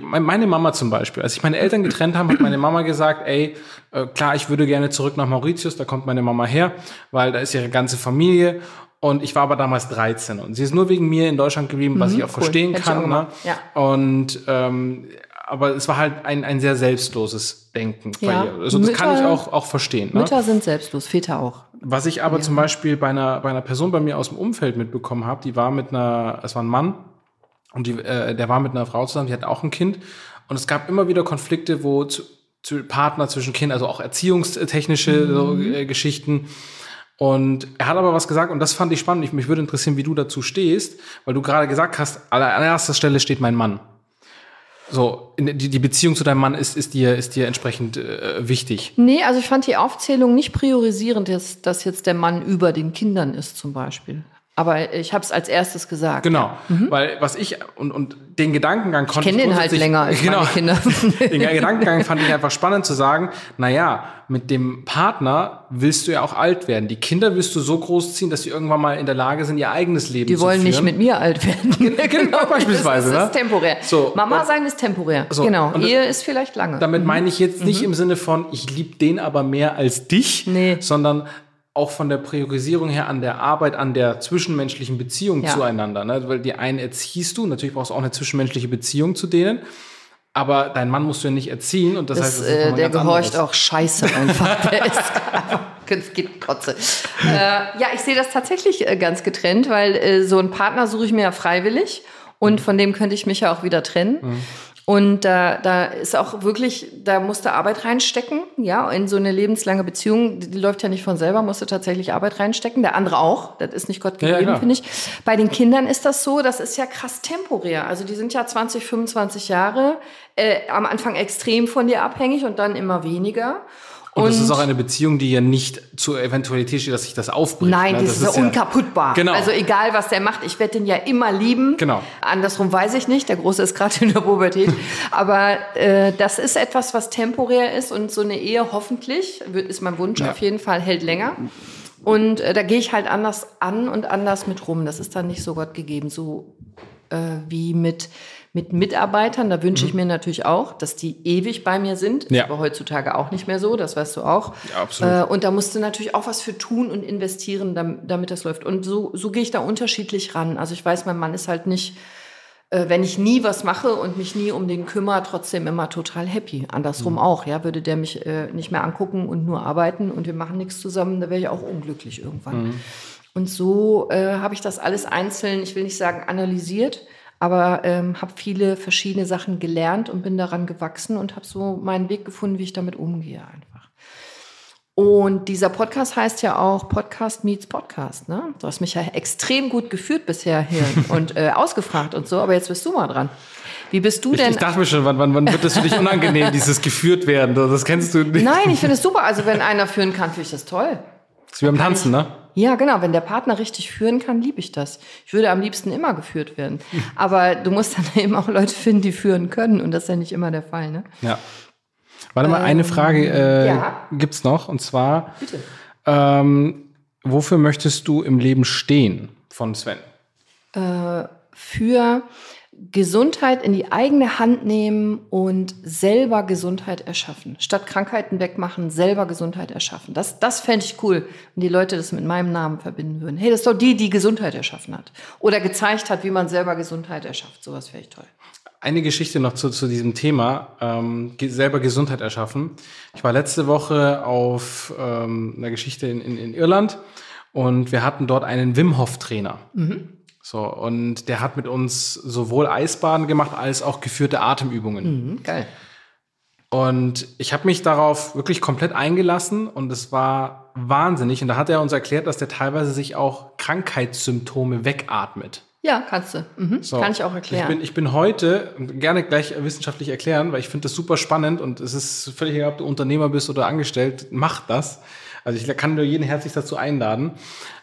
meine Mama zum Beispiel, als ich meine Eltern getrennt haben, hat meine Mama gesagt, ey, äh, klar, ich würde gerne zurück nach Mauritius, da kommt meine Mama her, weil da ist ihre ganze Familie. Und ich war aber damals 13 und sie ist nur wegen mir in Deutschland geblieben, was Mhm, ich auch cool. verstehen Hätte kann. Ne? Ja. Und ähm, aber es war halt ein, ein sehr selbstloses Denken bei Ja. ihr. Also das kann ich Mütter- auch, auch verstehen. Ne? Mütter sind selbstlos, Väter auch. Was ich aber zum Beispiel bei einer, bei einer Person bei mir aus dem Umfeld mitbekommen habe, die war mit einer, es war ein Mann und die, äh, der war mit einer Frau zusammen, die hat auch ein Kind und es gab immer wieder Konflikte, wo zu, zu Partner zwischen Kindern, also auch erziehungstechnische so, äh, Geschichten. Und er hat aber was gesagt und das fand ich spannend. Ich, mich würde interessieren, wie du dazu stehst, weil du gerade gesagt hast, an erster Stelle steht mein Mann. So, die Beziehung zu deinem Mann ist, ist dir, ist dir entsprechend äh, wichtig. Nee, also ich fand die Aufzählung nicht priorisierend, dass, dass jetzt der Mann über den Kindern ist zum Beispiel. Aber ich habe es als erstes gesagt. Genau, weil was ich und, und den Gedankengang konnte Ich kenne den halt länger als genau, meine Kinder. [LAUGHS] den Gedankengang fand ich einfach spannend zu sagen, na ja, mit dem Partner willst du ja auch alt werden. Die Kinder willst du so großziehen, dass sie irgendwann mal in der Lage sind, ihr eigenes Leben Die zu wollen führen. nicht mit mir alt werden. [LAUGHS] Genau, beispielsweise, Das ist, ne? temporär. So, Mama und- sein ist temporär. So, genau. Ehe ist vielleicht lange. Damit meine ich jetzt nicht im Sinne von, ich liebe den aber mehr als dich, Nee. sondern auch von der Priorisierung her an der Arbeit, an der zwischenmenschlichen Beziehung Ja. zueinander. Ne? Weil die einen erziehst du, natürlich brauchst du auch eine zwischenmenschliche Beziehung zu denen, aber deinen Mann musst du ja nicht erziehen und das, Das, heißt, das äh, der gehorcht anderes. auch scheiße einfach. [LAUGHS] Der ist geht Kotze. Äh, ja, ich sehe das tatsächlich äh, ganz getrennt, weil äh, so einen Partner suche ich mir ja freiwillig und von dem könnte ich mich ja auch wieder trennen. Mhm. Und da, da ist auch wirklich, da musste Arbeit reinstecken, ja, in so eine lebenslange Beziehung, die, läuft ja nicht von selber, musste tatsächlich Arbeit reinstecken, der andere auch, das ist nicht Gott Ja, ja, gegeben, klar. finde ich. Bei den Kindern ist das so, das ist ja krass temporär, also die sind ja 20, 25 Jahre, äh, am Anfang extrem von dir abhängig und dann immer weniger. Und das ist auch eine Beziehung, die ja nicht zur Eventualität steht, dass sich das aufbricht. Nein, ne? das, ist ja unkaputtbar. Genau. Also egal, was der macht, ich werde den ja immer lieben. Genau. Andersrum weiß ich nicht, der Große ist gerade in der Pubertät. [LAUGHS] Aber äh, das ist etwas, was temporär ist und so eine Ehe hoffentlich, ist mein Wunsch Ja. auf jeden Fall, hält länger. Und äh, da gehe ich halt anders an und anders mit rum. Das ist dann nicht so Gott gegeben, so äh, wie mit, mit Mitarbeitern. Da wünsche ich mir natürlich auch, dass die ewig bei mir sind. Ist Mhm. Ja. aber heutzutage auch nicht mehr so, das weißt du auch. Ja, absolut. Äh, und da musst du natürlich auch was für tun und investieren, damit, das läuft. Und so, so gehe ich da unterschiedlich ran. Also ich weiß, mein Mann ist halt nicht, äh, wenn ich nie was mache und mich nie um den kümmere, trotzdem immer total happy. Andersrum auch, ja. Würde der mich äh, nicht mehr angucken und nur arbeiten und wir machen nichts zusammen, da wäre ich auch unglücklich irgendwann. Und so äh, habe ich das alles einzeln, ich will nicht sagen analysiert, aber ähm, habe viele verschiedene Sachen gelernt und bin daran gewachsen und habe so meinen Weg gefunden, wie ich damit umgehe einfach. Und dieser Podcast heißt ja auch Podcast meets Podcast. Ne? Du hast mich ja extrem gut geführt bisher hier [LAUGHS] und äh, ausgefragt und so, aber jetzt bist du mal dran. Wie bist du Ich, denn? ich dachte mir schon, wann, wann, wann wird das für dich unangenehm, [LAUGHS] dieses geführt werden? Das kennst du nicht. Nein, ich finde es super. Also wenn einer führen kann, finde ich das toll. Das ist wie beim Tanzen, ne? Ja, genau. Wenn der Partner richtig führen kann, liebe ich das. Ich würde am liebsten immer geführt werden. Aber du musst dann [LAUGHS] eben auch Leute finden, die führen können. Und das ist ja nicht immer der Fall. Ne? Ja. Warte mal, eine Frage äh, ja. gibt's noch. Und zwar, Bitte. ähm, wofür möchtest du im Leben stehen von Sven? Für Gesundheit in die eigene Hand nehmen und selber Gesundheit erschaffen. Statt Krankheiten wegmachen, selber Gesundheit erschaffen. Das, das fände ich cool, wenn die Leute das mit meinem Namen verbinden würden. Hey, das ist doch die, die Gesundheit erschaffen hat. Oder gezeigt hat, wie man selber Gesundheit erschafft. Sowas wäre ich toll. Eine Geschichte noch zu, zu diesem Thema, ähm, selber Gesundheit erschaffen. Ich war letzte Woche auf ähm, einer Geschichte in, in, in Irland und wir hatten dort einen Wim Hof Trainer. So, und der hat mit uns sowohl Eisbaden gemacht als auch geführte Atemübungen. Mhm, geil. Und ich habe mich darauf wirklich komplett eingelassen und es war wahnsinnig. Und da hat er uns erklärt, dass der teilweise sich auch Krankheitssymptome wegatmet. Ja, kannst du. Mhm. So. Kann ich auch erklären. Ich bin, ich bin heute, gerne gleich wissenschaftlich erklären, weil ich finde das super spannend und es ist völlig egal, ob du Unternehmer bist oder angestellt, mach das. Also ich kann nur jeden herzlich dazu einladen.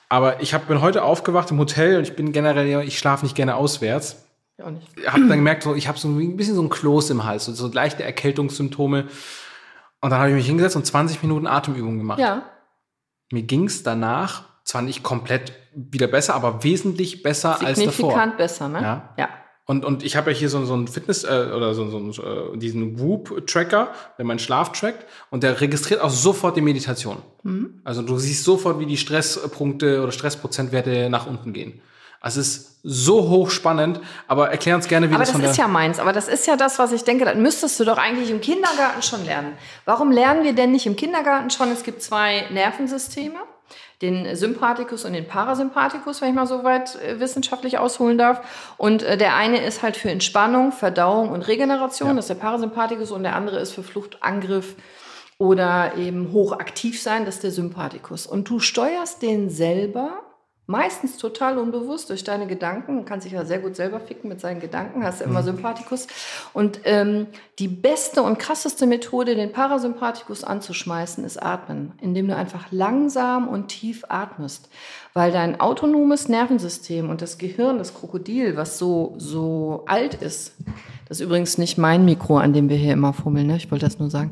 Aber ich hab, bin heute aufgewacht im Hotel und ich bin generell, ich schlafe nicht gerne auswärts. Ich auch nicht. Hab dann gemerkt, so, ich habe so ein bisschen so ein Kloß im Hals, so, so leichte Erkältungssymptome. Und dann habe ich mich hingesetzt und 20 Minuten Atemübungen gemacht. Ja. Mir ging's danach zwar nicht komplett wieder besser, aber wesentlich besser als davor. Signifikant besser, ne? Ja. Ja. Und, und ich habe ja hier so, so einen Fitness- äh, oder so, so äh, diesen Whoop-Tracker, der meinen Schlaf trackt und der registriert auch sofort die Meditation. Mhm. Also du siehst sofort, wie die Stresspunkte oder Stressprozentwerte nach unten gehen. Also es ist so hochspannend, aber erklär uns gerne, wie aber das das ist ja meins. Aber das ist ja das, was ich denke, das müsstest du doch eigentlich im Kindergarten schon lernen. Warum lernen wir denn nicht im Kindergarten schon? Es gibt zwei Nervensysteme den Sympathikus und den Parasympathikus, wenn ich mal so weit äh, wissenschaftlich ausholen darf. Und äh, der eine ist halt für Entspannung, Verdauung und Regeneration, ja. das ist der Parasympathikus, und der andere ist für Flucht, Angriff oder eben hochaktiv sein, das ist der Sympathikus. Und du steuerst den selber Meistens total unbewusst durch deine Gedanken. Man kann sich ja sehr gut selber ficken mit seinen Gedanken, hast ja immer mhm. Sympathikus. Und ähm, die beste und krasseste Methode, den Parasympathikus anzuschmeißen, ist Atmen, indem du einfach langsam und tief atmest. Weil dein autonomes Nervensystem und das Gehirn, das Krokodil, was so, so alt ist, das ist übrigens nicht mein Mikro, an dem wir hier immer fummeln, ne? ich wollte das nur sagen.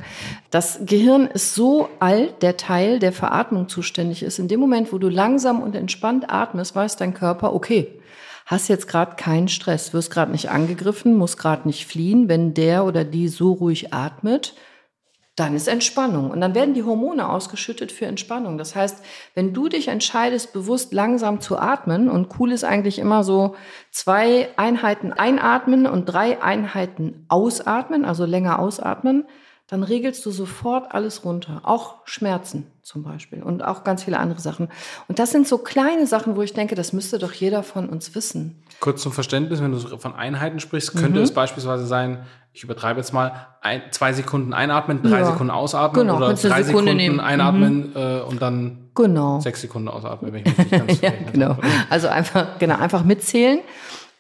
Das Gehirn ist so alt, der Teil, der für Atmung zuständig ist. In dem Moment, wo du langsam und entspannt atmest, weiß dein Körper, okay, hast jetzt gerade keinen Stress, wirst gerade nicht angegriffen, musst gerade nicht fliehen. Wenn der oder die so ruhig atmet, dann ist Entspannung. Und dann werden die Hormone ausgeschüttet für Entspannung. Das heißt, wenn du dich entscheidest, bewusst langsam zu atmen, und cool ist eigentlich immer so zwei Einheiten einatmen und drei Einheiten ausatmen, also länger ausatmen, dann regelst du sofort alles runter. Auch Schmerzen zum Beispiel und auch ganz viele andere Sachen. Und das sind so kleine Sachen, wo ich denke, das müsste doch jeder von uns wissen. Kurz zum Verständnis, wenn du von Einheiten sprichst, könnte mhm. es beispielsweise sein, ich übertreibe jetzt mal, ein, zwei Sekunden einatmen, drei ja. Sekunden ausatmen genau, oder drei Sekunden nehmen. einatmen mhm. äh, und dann genau. sechs Sekunden ausatmen, wenn ich mich nicht ganz [LAUGHS] ja, genau. Also einfach, genau, einfach mitzählen.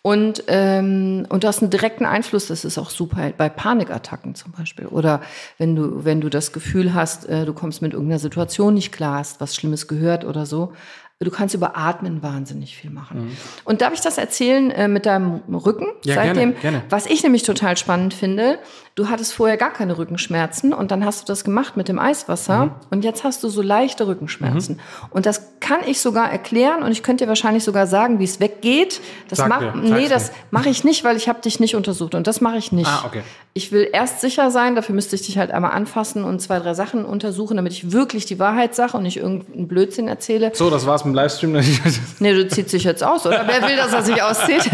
Und, ähm, und du hast einen direkten Einfluss, das ist auch super bei Panikattacken zum Beispiel. Oder wenn du, wenn du das Gefühl hast, äh, du kommst mit irgendeiner Situation nicht klar, hast was Schlimmes gehört oder so, Du kannst über Atmen wahnsinnig viel machen. Mhm. Und darf ich das erzählen äh, mit deinem Rücken? Ja, Seitdem, gerne, gerne. Was ich nämlich total spannend finde, du hattest vorher gar keine Rückenschmerzen und dann hast du das gemacht mit dem Eiswasser mhm. und jetzt hast du so leichte Rückenschmerzen. Mhm. Und das kann ich sogar erklären und ich könnte dir wahrscheinlich sogar sagen, wie es weggeht. Das Sag mach, mir, nee, das mache ich nicht, weil ich habe dich nicht untersucht und das mache ich nicht. Ah, okay. Ich will erst sicher sein, dafür müsste ich dich halt einmal anfassen und zwei, drei Sachen untersuchen, damit ich wirklich die Wahrheit sage und nicht irgendeinen Blödsinn erzähle. So, das war's dem Livestream. nee, du ziehst dich jetzt aus, oder? Wer will, dass er sich auszieht?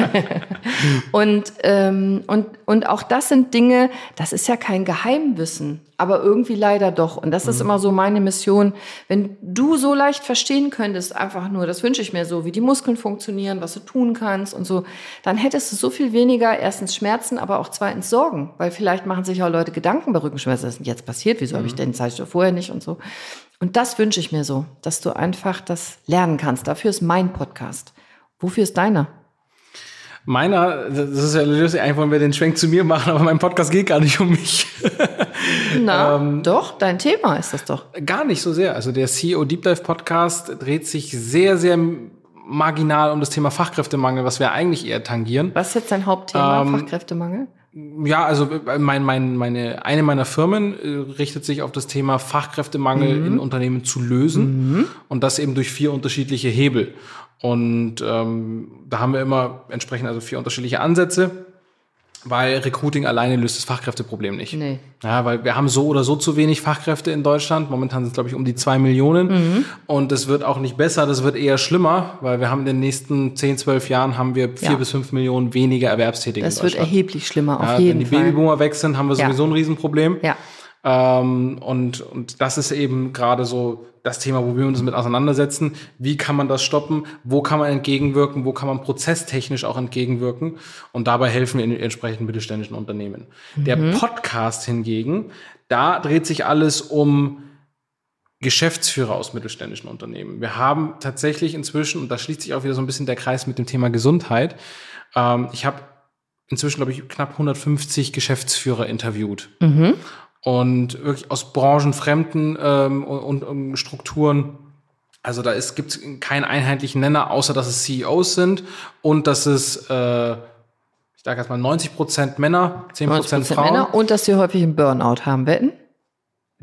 [LAUGHS] und, ähm, und, und auch das sind Dinge, das ist ja kein Geheimwissen, aber irgendwie leider doch. Und das ist mhm. immer so meine Mission. Wenn du so leicht verstehen könntest, einfach nur, das wünsche ich mir so, wie die Muskeln funktionieren, was du tun kannst und so, dann hättest du so viel weniger erstens Schmerzen, aber auch zweitens Sorgen. Weil vielleicht machen sich auch Leute Gedanken bei Rückenschmerzen, was ist denn jetzt passiert? Wieso mhm. habe ich denn Zeit vorher nicht und so. Und das wünsche ich mir so, dass du einfach das lernen kannst. Dafür ist mein Podcast. Wofür ist deiner? Meiner, das ist ja lustig, eigentlich wollen wir den Schwenk zu mir machen, [LAUGHS] aber mein Podcast geht gar nicht um mich. [LAUGHS] Na, ähm, doch, dein Thema ist das doch. Gar nicht so sehr. Also der CEO Deep Dive Podcast dreht sich sehr, sehr marginal um das Thema Fachkräftemangel, was wir eigentlich eher tangieren. Was ist jetzt dein Hauptthema, ähm, Fachkräftemangel? Ja, also äh, mein, mein, meine, eine meiner Firmen äh, richtet sich auf das Thema Fachkräftemangel mhm. in Unternehmen zu lösen mhm. und das eben durch vier unterschiedliche Hebel. Und ähm, da haben wir immer entsprechend also vier unterschiedliche Ansätze, weil Recruiting alleine löst das Fachkräfteproblem nicht. Nee. Ja, weil wir haben so oder so zu wenig Fachkräfte in Deutschland. Momentan sind es, glaube ich, um die zwei Millionen. Mhm. Und es wird auch nicht besser, das wird eher schlimmer, weil wir haben in den nächsten zehn, zwölf Jahren haben wir vier ja. bis fünf Millionen weniger Erwerbstätige das in Deutschland. Das wird erheblich schlimmer, auf ja, jeden Fall. Wenn die Babyboomer weg sind, haben wir sowieso ja. ein Riesenproblem. Ja. Ähm, und, und das ist eben gerade so das Thema, wo wir uns mit auseinandersetzen. Wie kann man das stoppen? Wo kann man entgegenwirken? Wo kann man prozesstechnisch auch entgegenwirken? Und dabei helfen wir in entsprechenden mittelständischen Unternehmen. Mhm. Der Podcast hingegen, da dreht sich alles um Geschäftsführer aus mittelständischen Unternehmen. Wir haben tatsächlich inzwischen, und da schließt sich auch wieder so ein bisschen der Kreis mit dem Thema Gesundheit, ähm, ich habe inzwischen, glaube ich, knapp 150 Geschäftsführer interviewt. Mhm und wirklich aus branchenfremden ähm, und, und Strukturen. Also da gibt es keinen einheitlichen Nenner, außer dass es CEOs sind und dass es, äh, ich sage jetzt mal 90 Prozent Männer, 10 Prozent Frauen. Männer und dass sie häufig einen Burnout haben, wetten?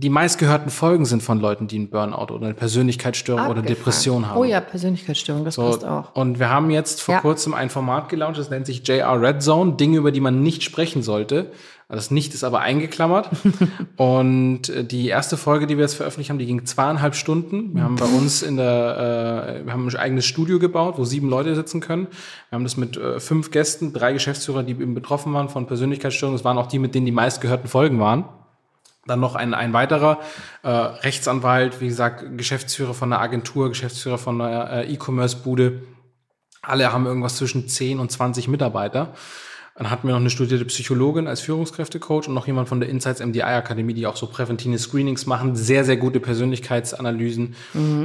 Die meistgehörten Folgen sind von Leuten, die einen Burnout oder eine Persönlichkeitsstörung oder Abgefahren. Depression haben. Oh ja, Persönlichkeitsstörung, das passt auch. Und wir haben jetzt vor Ja. kurzem ein Format gelauncht, das nennt sich JR Red Zone, Dinge, über die man nicht sprechen sollte. Das Nicht ist aber eingeklammert. [LAUGHS] und äh, die erste Folge, die wir jetzt veröffentlicht haben, die ging zweieinhalb Stunden. Wir haben bei [LAUGHS] uns in der, äh, wir haben ein eigenes Studio gebaut, wo sieben Leute sitzen können. Wir haben das mit äh, fünf Gästen, drei Geschäftsführer, die eben betroffen waren von Persönlichkeitsstörungen. Das waren auch die, mit denen die meistgehörten Folgen waren. Dann noch ein, ein weiterer äh, Rechtsanwalt, wie gesagt, Geschäftsführer von einer Agentur, Geschäftsführer von einer äh, E-Commerce-Bude. Alle haben irgendwas zwischen 10 und 20 Mitarbeiter. Dann hatten wir noch eine studierte Psychologin als Führungskräftecoach und noch jemand von der Insights MDI Akademie, die auch so präventive Screenings machen, sehr, sehr gute Persönlichkeitsanalysen.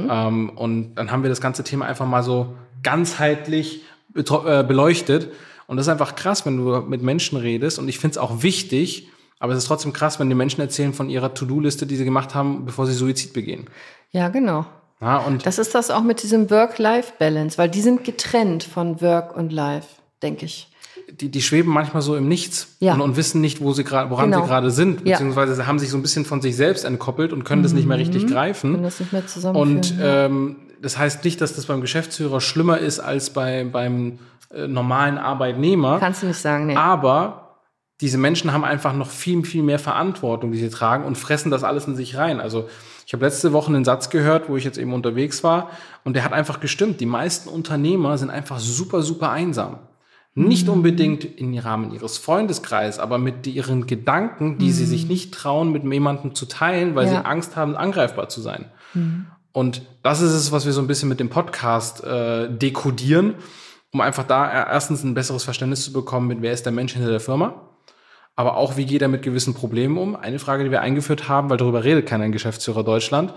Ähm, und dann haben wir das ganze Thema einfach mal so ganzheitlich äh, beleuchtet. Und das ist einfach krass, wenn du mit Menschen redest. Und ich finde es auch wichtig, aber es ist trotzdem krass, wenn die Menschen erzählen von ihrer To-Do-Liste, die sie gemacht haben, bevor sie Suizid begehen. Ja, genau. Ja, und Das ist das auch mit diesem Work-Life-Balance, weil die sind getrennt von Work und Life, denke ich. die, die schweben manchmal so im Nichts Ja. und, und wissen nicht, wo sie gerade, woran Genau. sie gerade sind, Ja. beziehungsweise sie haben sich so ein bisschen von sich selbst entkoppelt und können das nicht mehr richtig Wenn greifen. das nicht mehr zusammenführen. Und ähm, das heißt nicht, dass das beim Geschäftsführer schlimmer ist als bei, beim äh, normalen Arbeitnehmer. Kannst du nicht sagen, nee. Aber diese Menschen haben einfach noch viel, viel mehr Verantwortung, die sie tragen und fressen das alles in sich rein. Also ich habe letzte Woche einen Satz gehört, wo ich jetzt eben unterwegs war und der hat einfach gestimmt. Die meisten Unternehmer sind einfach super, super einsam. Nicht unbedingt im Rahmen ihres Freundeskreises, aber mit ihren Gedanken, die sie sich nicht trauen, mit jemandem zu teilen, weil Ja. sie Angst haben, angreifbar zu sein. Und das ist es, was wir so ein bisschen mit dem Podcast äh, dekodieren, um einfach da äh, erstens ein besseres Verständnis zu bekommen, mit wer ist der Mensch hinter der Firma, aber auch, wie geht er mit gewissen Problemen um. Eine Frage, die wir eingeführt haben, weil darüber redet keiner Geschäftsführer Deutschland,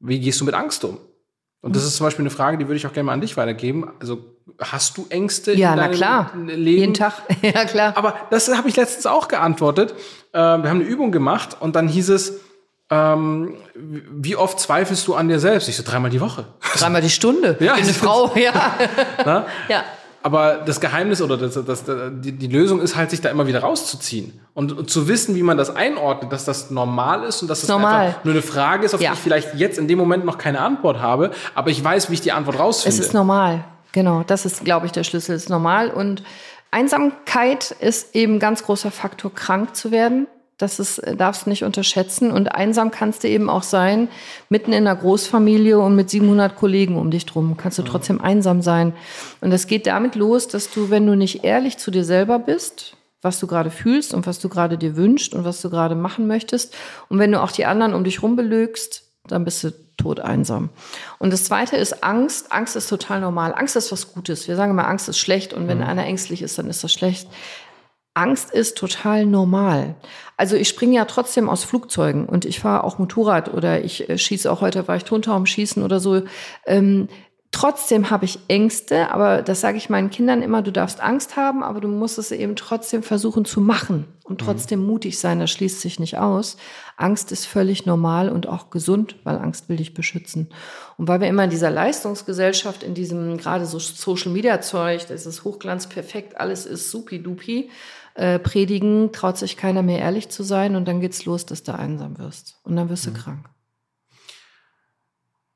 wie gehst du mit Angst um? Und das ist zum Beispiel eine Frage, die würde ich auch gerne mal an dich weitergeben. Also hast du Ängste ja, in na deinem klar. Leben? Jeden Tag. [LAUGHS] ja, klar. Aber das habe ich letztens auch geantwortet. Äh, wir haben eine Übung gemacht und dann hieß es, ähm, wie oft zweifelst du an dir selbst? Ich so, dreimal die Woche. Dreimal die Stunde. Ja, Eine das- Frau, [LAUGHS] ja. Ja. Aber das Geheimnis oder das, das, die, die Lösung ist halt, sich da immer wieder rauszuziehen und, und zu wissen, wie man das einordnet, dass das normal ist und dass das Normal. einfach nur eine Frage ist, auf Ja. die ich vielleicht jetzt in dem Moment noch keine Antwort habe, aber ich weiß, wie ich die Antwort rausfinde. Es ist normal. Genau, das ist, glaube ich, der Schlüssel. Es ist normal. Und Einsamkeit ist eben ein ganz großer Faktor, krank zu werden. Das ist, äh, darfst du nicht unterschätzen. Und einsam kannst du eben auch sein, mitten in einer Großfamilie und mit 700 Kollegen um dich drum. Kannst du trotzdem einsam sein. Und das geht damit los, dass du, wenn du nicht ehrlich zu dir selber bist, was du gerade fühlst und was du gerade dir wünschst und was du gerade machen möchtest, und wenn du auch die anderen um dich rum belügst, dann bist du tot einsam. Und das zweite ist Angst. Angst ist total normal. Angst ist was Gutes. Wir sagen immer, Angst ist schlecht und wenn einer ängstlich ist, dann ist das schlecht. Angst ist total normal. Also ich springe ja trotzdem aus Flugzeugen und ich fahre auch Motorrad oder ich äh, schieße auch heute, war ich Tontauben schießen oder so. Ähm, trotzdem habe ich Ängste, aber das sage ich meinen Kindern immer, du darfst Angst haben, aber du musst es eben trotzdem versuchen zu machen und trotzdem mutig sein, das schließt sich nicht aus. Angst ist völlig normal und auch gesund, weil Angst will dich beschützen. Und weil wir immer in dieser Leistungsgesellschaft, in diesem gerade so Social-Media-Zeug, das ist Hochglanz perfekt, alles ist supi-dupi, äh, predigen, traut sich keiner mehr ehrlich zu sein und dann geht's los, dass du einsam wirst. Und dann wirst du krank.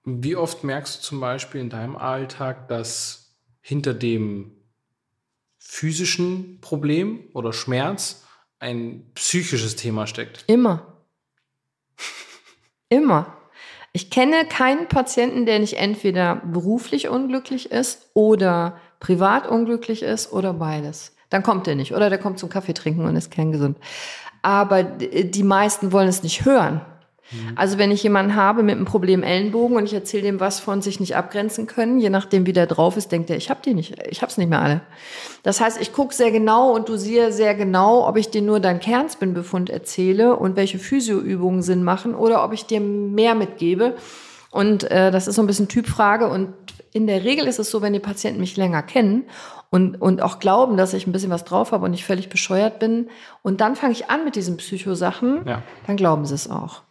Wie oft merkst du zum Beispiel in deinem Alltag, dass hinter dem physischen Problem oder Schmerz ein psychisches Thema steckt? Immer. Immer. Ich kenne keinen Patienten, der nicht entweder beruflich unglücklich ist oder privat unglücklich ist oder beides. Dann kommt er nicht. Oder der kommt zum Kaffee trinken und ist kerngesund. Aber die meisten wollen es nicht hören. Also wenn ich jemanden habe mit einem Problem Ellenbogen und ich erzähle dem was von sich nicht abgrenzen können, je nachdem wie der drauf ist, denkt er, ich hab die nicht, ich hab's nicht mehr alle. Das heißt, ich gucke sehr genau und du siehst sehr genau, ob ich dir nur deinen Kernspinbefund erzähle und welche Physioübungen Sinn machen oder ob ich dir mehr mitgebe. Und äh, das ist so ein bisschen Typfrage und in der Regel ist es so, wenn die Patienten mich länger kennen und, und auch glauben, dass ich ein bisschen was drauf habe und ich völlig bescheuert bin und dann fange ich an mit diesen Psychosachen, Ja. dann glauben sie es auch.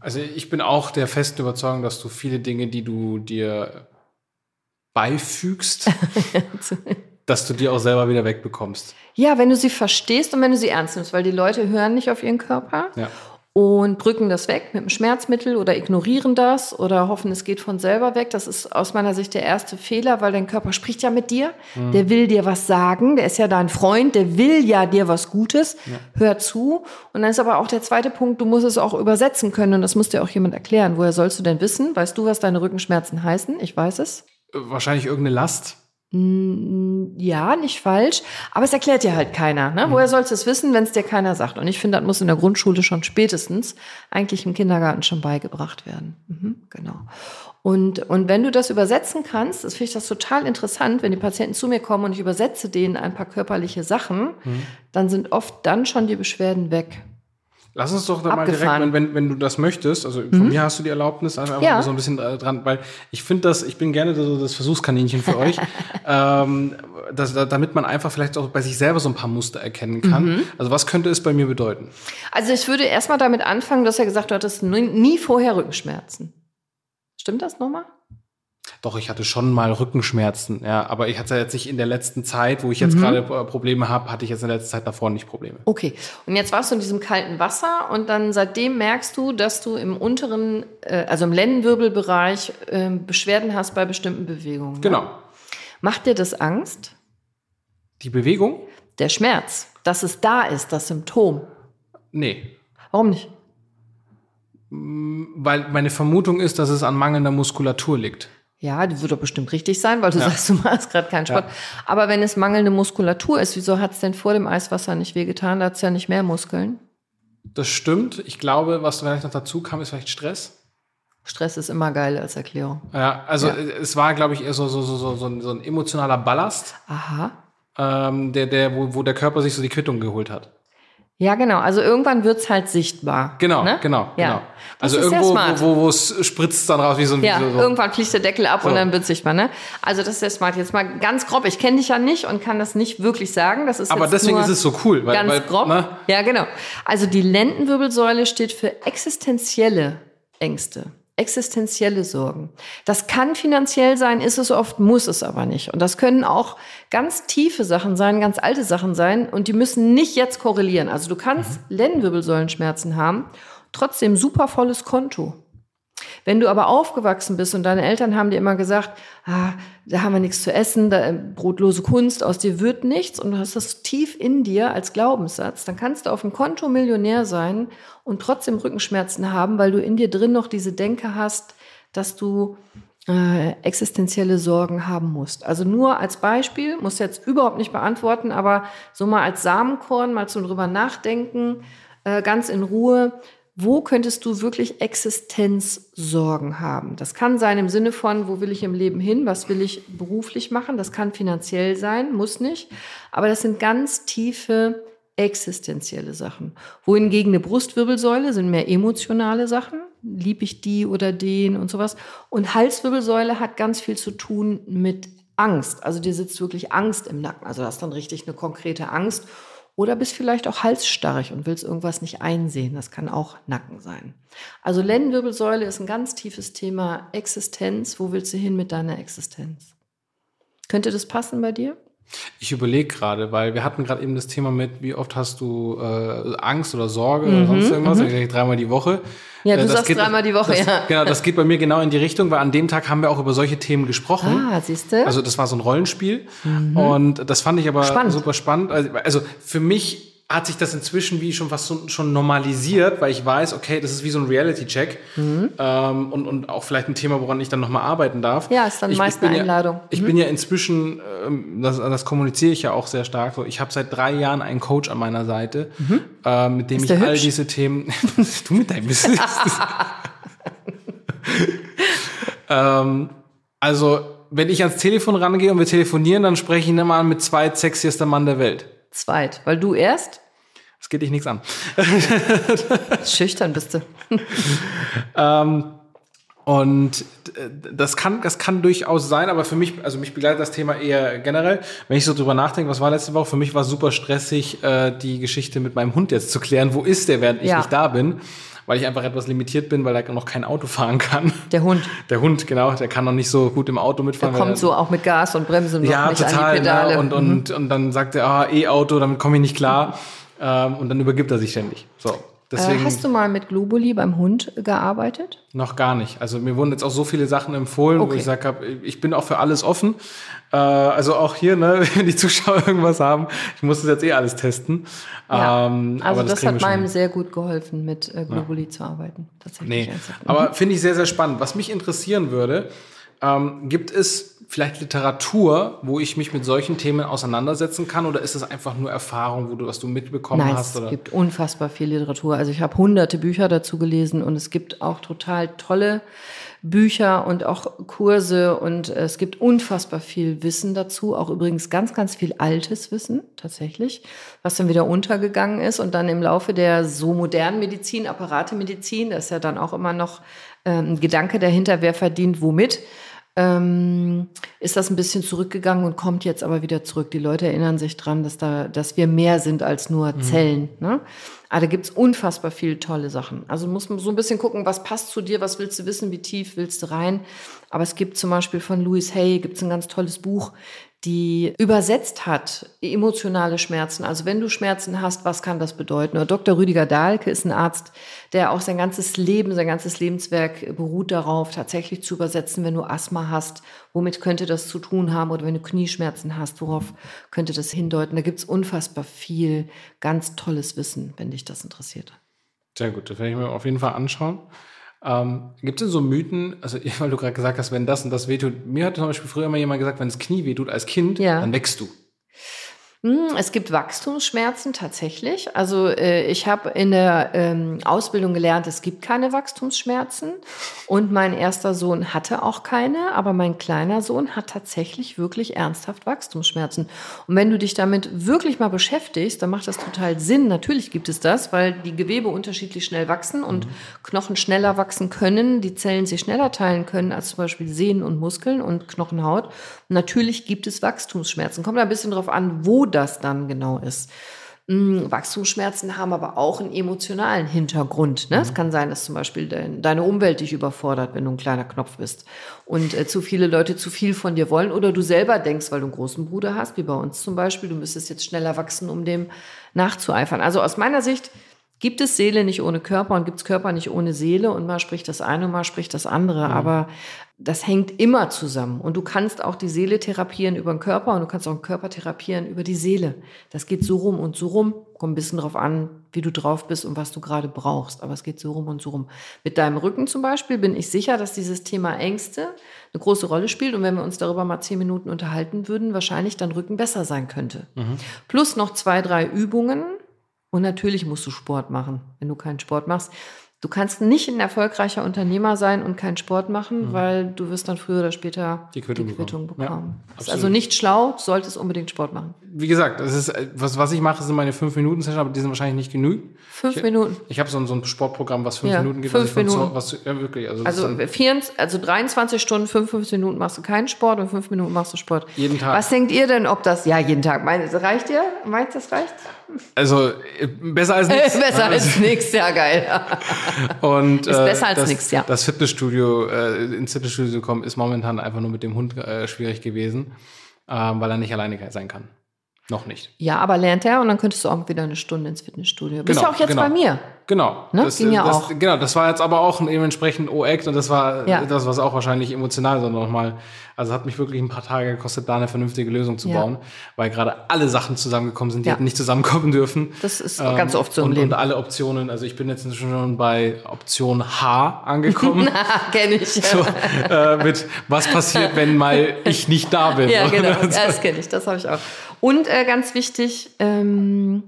Also ich bin auch der festen Überzeugung, dass du viele Dinge, die du dir beifügst, [LAUGHS] dass du die auch selber wieder wegbekommst. Ja, wenn du sie verstehst und wenn du sie ernst nimmst, weil die Leute hören nicht auf ihren Körper. Ja. Und drücken das weg mit einem Schmerzmittel oder ignorieren das oder hoffen, es geht von selber weg. Das ist aus meiner Sicht der erste Fehler, weil dein Körper spricht ja mit dir. Mhm. Der will dir was sagen. Der ist ja dein Freund. Der will ja dir was Gutes. Ja. Hör zu. Und dann ist aber auch der zweite Punkt, du musst es auch übersetzen können. Und das muss dir auch jemand erklären. Woher sollst du denn wissen? Weißt du, was deine Rückenschmerzen heißen? Ich weiß es. Wahrscheinlich irgendeine Last. Ja, nicht falsch, aber es erklärt dir halt keiner. Ne? Mhm. Woher sollst du es wissen, wenn es dir keiner sagt? Und ich finde, das muss in der Grundschule schon spätestens, eigentlich im Kindergarten schon beigebracht werden. Mhm, genau. Und, und wenn du das übersetzen kannst, das finde ich das total interessant, wenn die Patienten zu mir kommen und ich übersetze denen ein paar körperliche Sachen, mhm. dann sind oft dann schon die Beschwerden weg. Lass uns doch da mal direkt, wenn, wenn, du das möchtest, also von mhm. mir hast du die Erlaubnis, einfach ja. so ein bisschen dran, weil ich finde das, ich bin gerne so das Versuchskaninchen für euch, [LAUGHS] ähm, dass, damit man einfach vielleicht auch bei sich selber so ein paar Muster erkennen kann. Mhm. Also was könnte es bei mir bedeuten? Also ich würde erstmal damit anfangen, du hast ja gesagt, du hattest nie vorher Rückenschmerzen. Stimmt das nochmal? Doch, ich hatte schon mal Rückenschmerzen, ja, aber ich hatte jetzt nicht in der letzten Zeit, wo ich jetzt mhm. gerade äh, Probleme habe, hatte ich jetzt in der letzten Zeit davor nicht Probleme. Okay, und jetzt warst du in diesem kalten Wasser und dann seitdem merkst du, dass du im unteren, äh, also im Lendenwirbelbereich äh, Beschwerden hast bei bestimmten Bewegungen. Ne? Genau. Macht dir das Angst? Die Bewegung? Der Schmerz, dass es da ist, das Symptom. Nee. Warum nicht? Weil meine Vermutung ist, dass es an mangelnder Muskulatur liegt. Ja, die wird doch bestimmt richtig sein, weil du ja. sagst, du machst gerade keinen Sport. Ja. Aber wenn es mangelnde Muskulatur ist, wieso hat es denn vor dem Eiswasser nicht wehgetan? Da hat es ja nicht mehr Muskeln. Das stimmt. Ich glaube, was vielleicht noch dazu kam, ist vielleicht Stress. Stress ist immer geil als Erklärung. Ja, also ja. es war, glaube ich, eher so, so, so, so, so, ein, so ein emotionaler Ballast. Aha. Ähm, der, der, wo, wo der Körper sich so die Quittung geholt hat. Ja, genau. Also irgendwann wird's halt sichtbar. Genau, ne? genau, ja. genau. Also irgendwo, wo, wo es spritzt dann raus wie so ein Ja, so, irgendwann fliegt der Deckel ab so. und dann wird's sichtbar, ne? Also das ist sehr smart. Jetzt mal ganz grob. Ich kenne dich ja nicht und kann das nicht wirklich sagen. Das ist Aber deswegen ist es so cool. Weil, ganz weil, grob. Ne? Ja, genau. Also die Lendenwirbelsäule steht für existenzielle Ängste existenzielle Sorgen. Das kann finanziell sein, ist es oft, muss es aber nicht. Und das können auch ganz tiefe Sachen sein, ganz alte Sachen sein und die müssen nicht jetzt korrelieren. Also du kannst mhm. Lendenwirbelsäulenschmerzen haben, trotzdem super volles Konto. Wenn du aber aufgewachsen bist und deine Eltern haben dir immer gesagt, ah, da haben wir nichts zu essen, da, äh, brotlose Kunst, aus dir wird nichts und du hast das tief in dir als Glaubenssatz, dann kannst du auf dem Konto Millionär sein und trotzdem Rückenschmerzen haben, weil du in dir drin noch diese Denke hast, dass du äh, existenzielle Sorgen haben musst. Also nur als Beispiel, muss jetzt überhaupt nicht beantworten, aber so mal als Samenkorn, mal so drüber nachdenken, äh, ganz in Ruhe wo könntest du wirklich Existenzsorgen haben? Das kann sein im Sinne von, wo will ich im Leben hin? Was will ich beruflich machen? Das kann finanziell sein, muss nicht. Aber das sind ganz tiefe existenzielle Sachen. Wohingegen eine Brustwirbelsäule sind mehr emotionale Sachen. Lieb ich die oder den und sowas. Und Halswirbelsäule hat ganz viel zu tun mit Angst. Also dir sitzt wirklich Angst im Nacken. Also das ist dann richtig eine konkrete Angst. Oder bist vielleicht auch halsstarrig und willst irgendwas nicht einsehen. Das kann auch Nacken sein. Also Lendenwirbelsäule ist ein ganz tiefes Thema Existenz. Wo willst du hin mit deiner Existenz? Könnte das passen bei dir? Ich überlege gerade, weil wir hatten gerade eben das Thema mit, wie oft hast du äh, Angst oder Sorge mhm, oder sonst irgendwas, mhm. dreimal die Woche. Ja, du äh, sagst geht, dreimal die Woche, das, ja. Genau, das geht bei mir genau in die Richtung, weil an dem Tag haben wir auch über solche Themen gesprochen. Ah, siehst du? Also das war so ein Rollenspiel mhm. und das fand ich aber spannend. super spannend. Also, also für mich hat sich das inzwischen wie schon fast schon normalisiert, weil ich weiß, okay, das ist wie so ein Reality-Check mhm. ähm, und, und auch vielleicht ein Thema, woran ich dann nochmal arbeiten darf. Ja, ist dann ich, meist eine Einladung. Ja, ich bin ja inzwischen, ähm, das, das kommuniziere ich ja auch sehr stark, so, ich habe seit drei Jahren einen Coach an meiner Seite, mhm. äh, mit dem ist ich all hübsch? diese Themen, [LAUGHS] du mit deinem Business. [LAUGHS] ähm, also, wenn ich ans Telefon rangehe und wir telefonieren, dann spreche ich immer mit zwei sexiester Mann der Welt zweit, weil du erst. Das geht dich nichts an. Schüchtern bist du. ähm, und äh, das kann, das kann durchaus sein, aber für mich, also mich begleitet das Thema eher generell. Wenn ich so drüber nachdenke, was war letzte Woche? Für mich war es super stressig, äh, die Geschichte mit meinem Hund jetzt zu klären. Wo ist der, während ich ja. nicht da bin? Weil ich einfach etwas limitiert bin, weil er noch kein Auto fahren kann. Der Hund. Der Hund, genau. Der kann noch nicht so gut im Auto mitfahren. Der kommt so auch mit Gas und Bremse noch ja, nicht total, an die Pedale. Ja, und, und, mhm. und dann sagt er, ah, E-Auto, damit komme ich nicht klar. Ähm, und dann übergibt er sich ständig. So. Deswegen äh, hast du mal mit Globuli beim Hund gearbeitet? noch gar nicht. Also mir wurden jetzt auch so viele Sachen empfohlen, wo Okay. ich gesagt habe, ich bin auch für alles offen. Äh, also auch hier, ne, [LAUGHS] wenn die Zuschauer irgendwas haben, ich muss das jetzt eh alles testen. Ja. Ähm, also das, kriegen hat meinem sehr gut geholfen, mit äh, Globuli zu arbeiten. Tatsächlich. Nee, ernsthaft. aber finde ich sehr, sehr spannend. Was mich interessieren würde, ähm, gibt es vielleicht Literatur, wo ich mich mit solchen Themen auseinandersetzen kann oder ist es einfach nur Erfahrung, wo du, was du mitbekommen Nein, hast? es Oder? gibt unfassbar viel Literatur. Also ich habe hunderte Bücher dazu gelesen und es gibt auch total tolle Bücher und auch Kurse und es gibt unfassbar viel Wissen dazu. Auch übrigens ganz, ganz viel altes Wissen tatsächlich, was dann wieder untergegangen ist und dann im Laufe der so modernen Medizin, Apparatemedizin, da ist ja dann auch immer noch ähm, ein Gedanke dahinter, wer verdient womit ähm, ist das ein bisschen zurückgegangen und kommt jetzt aber wieder zurück. Die Leute erinnern sich dran, dass da, dass wir mehr sind als nur Zellen. Ne? Aber da gibt's unfassbar viele tolle Sachen. Also muss man so ein bisschen gucken, was passt zu dir, was willst du wissen, wie tief willst du rein. Aber es gibt zum Beispiel von Louis Hay gibt's ein ganz tolles Buch, die übersetzt hat emotionale Schmerzen. Also wenn du Schmerzen hast, was kann das bedeuten? Oder Dr. Rüdiger Dahlke ist ein Arzt, der auch sein ganzes Leben, sein ganzes Lebenswerk beruht darauf, tatsächlich zu übersetzen, wenn du Asthma hast, womit könnte das zu tun haben? Oder wenn du Knieschmerzen hast, worauf könnte das hindeuten? Da gibt's unfassbar viel ganz tolles Wissen, wenn dich das interessiert. Sehr gut, das werde ich mir auf jeden Fall anschauen. Ähm, gibt es denn so Mythen, also [LAUGHS] weil du gerade gesagt hast, wenn das und das wehtut, mir hat zum Beispiel früher immer jemand gesagt, wenn das Knie wehtut als Kind, Ja. dann wächst du. Hm, Es gibt Wachstumsschmerzen tatsächlich. Also äh, ich habe in der ähm, Ausbildung gelernt, es gibt keine Wachstumsschmerzen. Und mein erster Sohn hatte auch keine, aber mein kleiner Sohn hat tatsächlich wirklich ernsthaft Wachstumsschmerzen. Und wenn du dich damit wirklich mal beschäftigst, dann macht das total Sinn. Natürlich gibt es das, weil die Gewebe unterschiedlich schnell wachsen und Knochen schneller wachsen können, die Zellen sich schneller teilen können als zum Beispiel Sehnen und Muskeln und Knochenhaut. Natürlich gibt es Wachstumsschmerzen. Kommt ein bisschen drauf an, wo das dann genau ist. Mm, Wachstumsschmerzen haben aber auch einen emotionalen Hintergrund. Ne? Es kann sein, dass zum Beispiel dein, deine Umwelt dich überfordert, wenn du ein kleiner Knopf bist und äh, zu viele Leute zu viel von dir wollen oder du selber denkst, weil du einen großen Bruder hast, wie bei uns zum Beispiel, du müsstest jetzt schneller wachsen, um dem nachzueifern. Also aus meiner Sicht gibt es Seele nicht ohne Körper und gibt es Körper nicht ohne Seele und mal spricht das eine und mal spricht das andere. Aber das hängt immer zusammen. Und du kannst auch die Seele therapieren über den Körper und du kannst auch den Körper therapieren über die Seele. Das geht so rum und so rum. Kommt ein bisschen drauf an, wie du drauf bist und was du gerade brauchst. Aber es geht so rum und so rum. Mit deinem Rücken zum Beispiel bin ich sicher, dass dieses Thema Ängste eine große Rolle spielt. Und wenn wir uns darüber mal zehn Minuten unterhalten würden, wahrscheinlich dein Rücken besser sein könnte. Plus noch zwei, drei Übungen. Und natürlich musst du Sport machen, wenn du keinen Sport machst. Du kannst nicht ein erfolgreicher Unternehmer sein und keinen Sport machen, weil du wirst dann früher oder später Die Quittung Quittung bekommen. bekommen. Ja, ist also nicht schlau, du solltest unbedingt Sport machen. Wie gesagt, das ist, äh, was, was ich mache, sind meine 5-Minuten-Session, aber die sind wahrscheinlich nicht genug. Fünf ich, Minuten. Ich habe so ein, so ein Sportprogramm, was fünf Ja, Minuten geht. fünf was ich von zu- Minuten. Was, ja, wirklich. Also, Also, dann 24, also 23 Stunden, 55 Minuten machst du keinen Sport und 5 Minuten machst du Sport. Jeden Tag. Was denkt ihr denn, ob das, ja, jeden Tag, meint, reicht ihr? Meint das reicht? also äh, besser als nichts. [LAUGHS] Besser als nichts, ja geil. [LAUGHS] Und, Ist äh, besser als nix, ja. Das Fitnessstudio, äh, ins Fitnessstudio zu kommen, ist momentan einfach nur mit dem Hund äh, schwierig gewesen, äh, weil er nicht alleine sein kann. Noch nicht. Ja, aber lernt er und dann könntest du auch wieder eine Stunde ins Fitnessstudio. Bist Genau, ja auch jetzt genau. bei mir. Genau. Ne? Das, Ging ja das, auch. Genau, das war jetzt aber auch ein dementsprechend O-Act und das war Ja. das, was auch wahrscheinlich emotional so nochmal, also hat mich wirklich ein paar Tage gekostet, da eine vernünftige Lösung zu Ja. bauen, weil gerade alle Sachen zusammengekommen sind, die Ja. hätten nicht zusammenkommen dürfen. Ähm, Das ist ganz oft so im und, Leben. Und alle Optionen, also ich bin jetzt schon bei Option H angekommen. [LAUGHS] Kenn ich. so, äh, mit was passiert, [LAUGHS] wenn mal ich nicht da bin. Ja, [LAUGHS] genau. Also, das kenne ich, das habe ich auch. Und äh, ganz wichtig, ähm,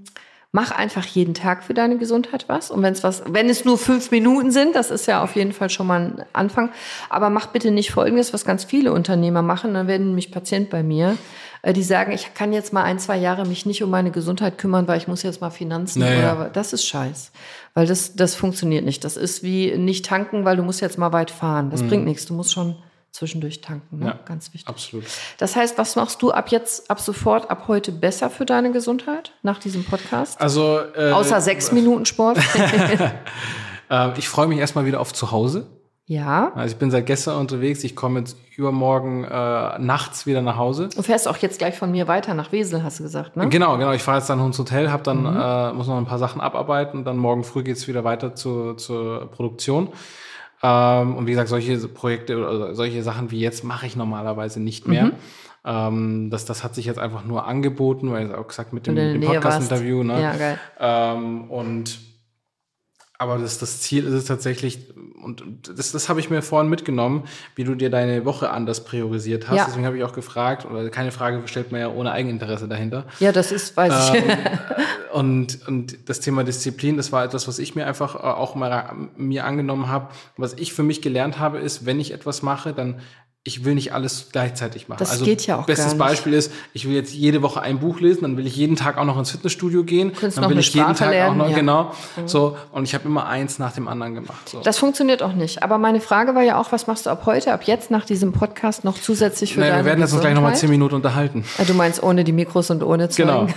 mach einfach jeden Tag für deine Gesundheit was. Und wenn es was, wenn es nur fünf Minuten sind, das ist ja auf jeden Fall schon mal ein Anfang. Aber mach bitte nicht Folgendes, was ganz viele Unternehmer machen. Dann werden nämlich Patient bei mir, äh, die sagen, ich kann jetzt mal ein, zwei Jahre mich nicht um meine Gesundheit kümmern, weil ich muss jetzt mal Finanzen Naja. oder das ist Scheiß. Weil das, das funktioniert nicht. Das ist wie nicht tanken, weil du musst jetzt mal weit fahren. Das bringt nichts. Du musst schon zwischendurch tanken. Ne? Ja. Ganz wichtig. Absolut. Das heißt, was machst du ab jetzt, ab sofort, ab heute besser für deine Gesundheit nach diesem Podcast? Also, äh, Außer sechs Minuten Sport. [LAUGHS] [LAUGHS] Äh, ich freue mich erstmal wieder auf zu Hause. Ja. Also ich bin seit gestern unterwegs. Ich komme jetzt übermorgen äh, nachts wieder nach Hause. Du fährst auch jetzt gleich von mir weiter nach Wesel, hast du gesagt, ne? Genau, genau. Ich fahre jetzt dann ins Hotel, hab dann Mhm. äh, muss noch ein paar Sachen abarbeiten. Dann morgen früh geht's wieder weiter zur, zur Produktion. Ähm, und wie gesagt, solche Projekte oder solche Sachen wie jetzt mache ich normalerweise nicht mehr. Mhm. Ähm, das, das hat sich jetzt einfach nur angeboten, weil ich auch gesagt mit dem, dem Podcast-Interview. Ne? Ja, geil. Ähm, und aber das, das Ziel ist es tatsächlich, und das, das habe ich mir vorhin mitgenommen, wie du dir deine Woche anders priorisiert hast. Ja. Deswegen habe ich auch gefragt, oder keine Frage stellt man ja ohne Eigeninteresse dahinter. Ja, das ist, weiß ich. Ähm, [LAUGHS] und, und das Thema Disziplin, das war etwas, was ich mir einfach äh, auch mal mir angenommen habe. Was ich für mich gelernt habe, ist, wenn ich etwas mache, dann ich will nicht alles gleichzeitig machen. Das geht ja auch Bestes. Beispiel ist, ich will jetzt jede Woche ein Buch lesen, dann will ich jeden Tag auch noch ins Fitnessstudio gehen, Könntest dann will ich jeden Tag lernen, auch noch ja. Mhm. genau so und ich habe immer eins nach dem anderen gemacht. So. Das funktioniert auch nicht. Aber meine Frage war ja auch, was machst du ab heute, ab jetzt nach diesem Podcast noch zusätzlich für naja, deine wir werden jetzt uns gleich nochmal zehn Minuten unterhalten. Ah, Du meinst ohne die Mikros und ohne Genau. Zeugen?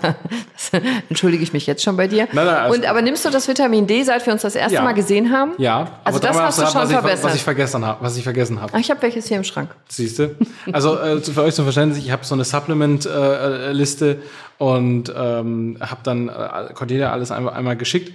Das [LAUGHS] entschuldige ich mich jetzt schon bei dir. Nein, nein, alles und aber nimmst du das Vitamin D, seit wir uns das erste Ja. Mal gesehen haben? Ja, Also das hast du was schon ich, verbessert. Was ich vergessen habe, was ich vergessen habe. Ich habe welches hier im Schrank. Siehst du? Also äh, für euch zum Verständnis, ich habe so eine Supplement-Liste und ähm, habe dann äh, Cordelia alles einmal, einmal geschickt.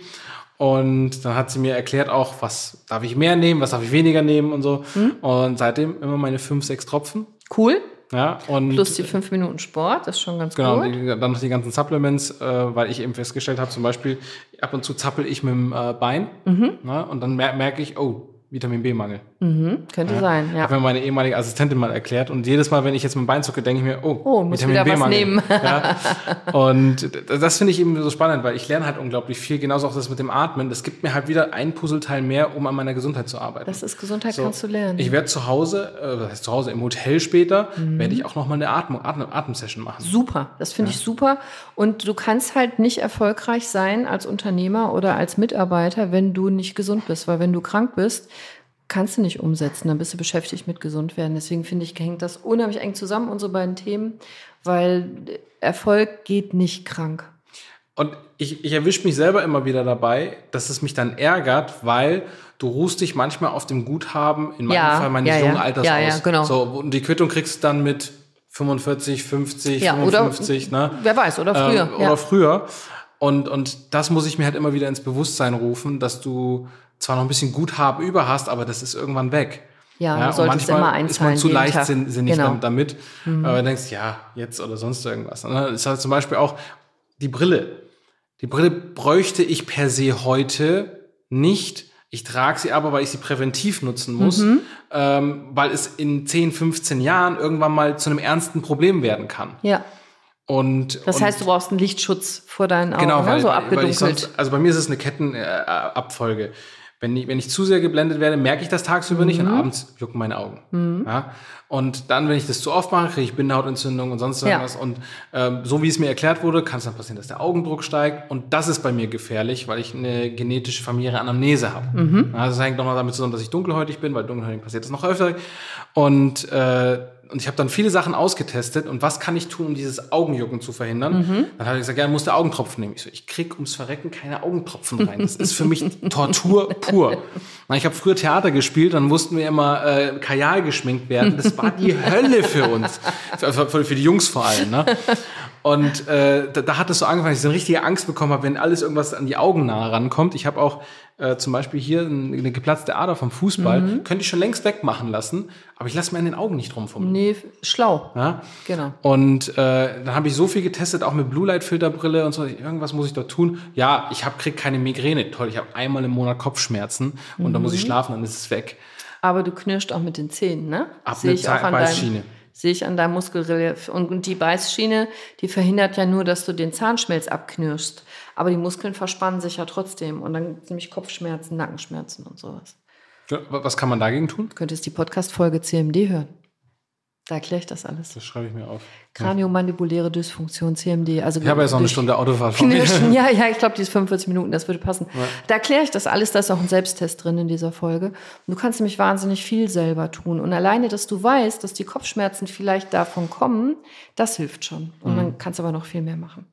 Und dann hat sie mir erklärt auch, was darf ich mehr nehmen, was darf ich weniger nehmen und so. Hm? Und seitdem immer meine fünf, sechs Tropfen. Cool. Ja, und Plus die fünf Minuten Sport, das ist schon ganz genau, gut. die, dann noch die ganzen Supplements, äh, weil ich eben festgestellt habe, zum Beispiel ab und zu zappel ich mit dem äh, Bein Mhm. ne, und dann mer merke ich, oh, Vitamin B-Mangel. Könnte sein, ja. Hat mir meine ehemalige Assistentin mal erklärt. Und jedes Mal, wenn ich jetzt dem Bein zucke, denke ich mir, oh, Oh, muss wieder was nehmen. Ja. [LAUGHS] Und das finde ich eben so spannend, weil ich lerne halt unglaublich viel. Genauso auch das mit dem Atmen. Das gibt mir halt wieder ein Puzzleteil mehr, um an meiner Gesundheit zu arbeiten. Das ist Gesundheit, So. kannst du lernen. Ich werde zu Hause, äh, was heißt zu Hause, im Hotel später, Mhm. werde ich auch noch mal eine Atmung, Atem, Atemsession machen. Super, das finde ich super. Und du kannst halt nicht erfolgreich sein als Unternehmer oder als Mitarbeiter, wenn du nicht gesund bist. Weil wenn du krank bist, kannst du nicht umsetzen. Dann bist du beschäftigt mit gesund werden. Deswegen finde ich, hängt das unheimlich eng zusammen, unsere beiden Themen, weil Erfolg geht nicht krank. Und ich, ich erwische mich selber immer wieder dabei, dass es mich dann ärgert, weil du ruhst dich manchmal auf dem Guthaben, in meinem Ja, Fall meines ja, ja. jungen Alters Ja, aus. ja, genau. So, und die Quittung kriegst du dann mit 45, 50, Ja, oder- 55, ne? Wer weiß, oder früher. Ähm, ja. Oder früher. Und, und das muss ich mir halt immer wieder ins Bewusstsein rufen, dass du zwar noch ein bisschen Guthaben über hast, aber das ist irgendwann weg. Ja, du und solltest manchmal immer ist man einzahlen zu leichtsinnig Genau. damit, aber du denkst, ja, jetzt oder sonst irgendwas. Und dann ist halt zum Beispiel auch die Brille. Die Brille bräuchte ich per se heute nicht. Ich trage sie aber, weil ich sie präventiv nutzen muss, Mhm. ähm, weil es in 10, 15 Jahren irgendwann mal zu einem ernsten Problem werden kann. ja. Und, Das und heißt, du brauchst einen Lichtschutz vor deinen Augen, Genau, ne? weil, so weil ich abgedunkelt. sonst, also bei mir ist es eine Kettenabfolge. Wenn ich, wenn ich zu sehr geblendet werde, merke ich das tagsüber nicht und Mhm. abends jucken meine Augen. Ja? Und dann, wenn ich das zu oft mache, kriege ich Bindehautentzündung und sonst Ja. irgendwas. Und ähm, so wie es mir erklärt wurde, kann es dann passieren, dass der Augendruck steigt. Und das ist bei mir gefährlich, weil ich eine genetische familiäre Anamnese habe. Mhm. Ja, das hängt nochmal damit zusammen, dass ich dunkelhäutig bin, weil dunkelhäutig passiert das noch öfter. Und äh, und ich habe dann viele Sachen ausgetestet und was kann ich tun, um dieses Augenjucken zu verhindern? Mhm. Dann hat er gesagt, ja, du musst der Augentropfen nehmen. Ich so, ich krieg ums Verrecken keine Augentropfen rein. Das ist für mich [LAUGHS] Tortur pur. Ich habe früher Theater gespielt, dann mussten wir immer äh, Kajal geschminkt werden. Das war die [LAUGHS] Hölle für uns, für, für, für die Jungs vor allem. Ne? Und äh, da, da hat es so angefangen, dass ich so eine richtige Angst bekommen habe, wenn alles irgendwas an die Augen nahe rankommt. Ich habe auch äh, zum Beispiel hier ein- eine geplatzte Ader vom Fußball, Mhm. könnte ich schon längst wegmachen lassen, aber ich lasse mir an den Augen nicht rumfummeln. nee, schlau. Ja? Genau. Und äh, dann habe ich so viel getestet, auch mit Blue Light Filterbrille und so. Irgendwas muss ich da tun. Ja, ich hab, krieg keine Migräne. Toll, ich habe einmal im Monat Kopfschmerzen und dann muss ich schlafen, dann ist es weg. Aber du knirscht auch mit den Zähnen, ne? Ab Sehe eine ich auch an Beißschiene. deinem, sehe ich an deinem Muskelrelief. Und, die Beißschiene, die verhindert ja nur, dass du den Zahnschmelz abknirschst. Aber die Muskeln verspannen sich ja trotzdem. Und dann gibt es nämlich Kopfschmerzen, Nackenschmerzen und sowas. Ja, wa- Was kann man dagegen tun? Du könntest die Podcast-Folge CMD hören. Da erkläre ich das alles. Das schreibe ich mir auf. Kraniomandibuläre Dysfunktion, CMD. Also Ich habe jetzt noch eine Stunde Autofahrt vor mir. [LAUGHS] Ja, ja, ich glaube, die ist 45 Minuten, das würde passen. Da erkläre ich das alles, da ist auch ein Selbsttest drin in dieser Folge. Und du kannst nämlich wahnsinnig viel selber tun. Und alleine, dass du weißt, dass die Kopfschmerzen vielleicht davon kommen, das hilft schon. Und Mhm. dann kannst du aber noch viel mehr machen.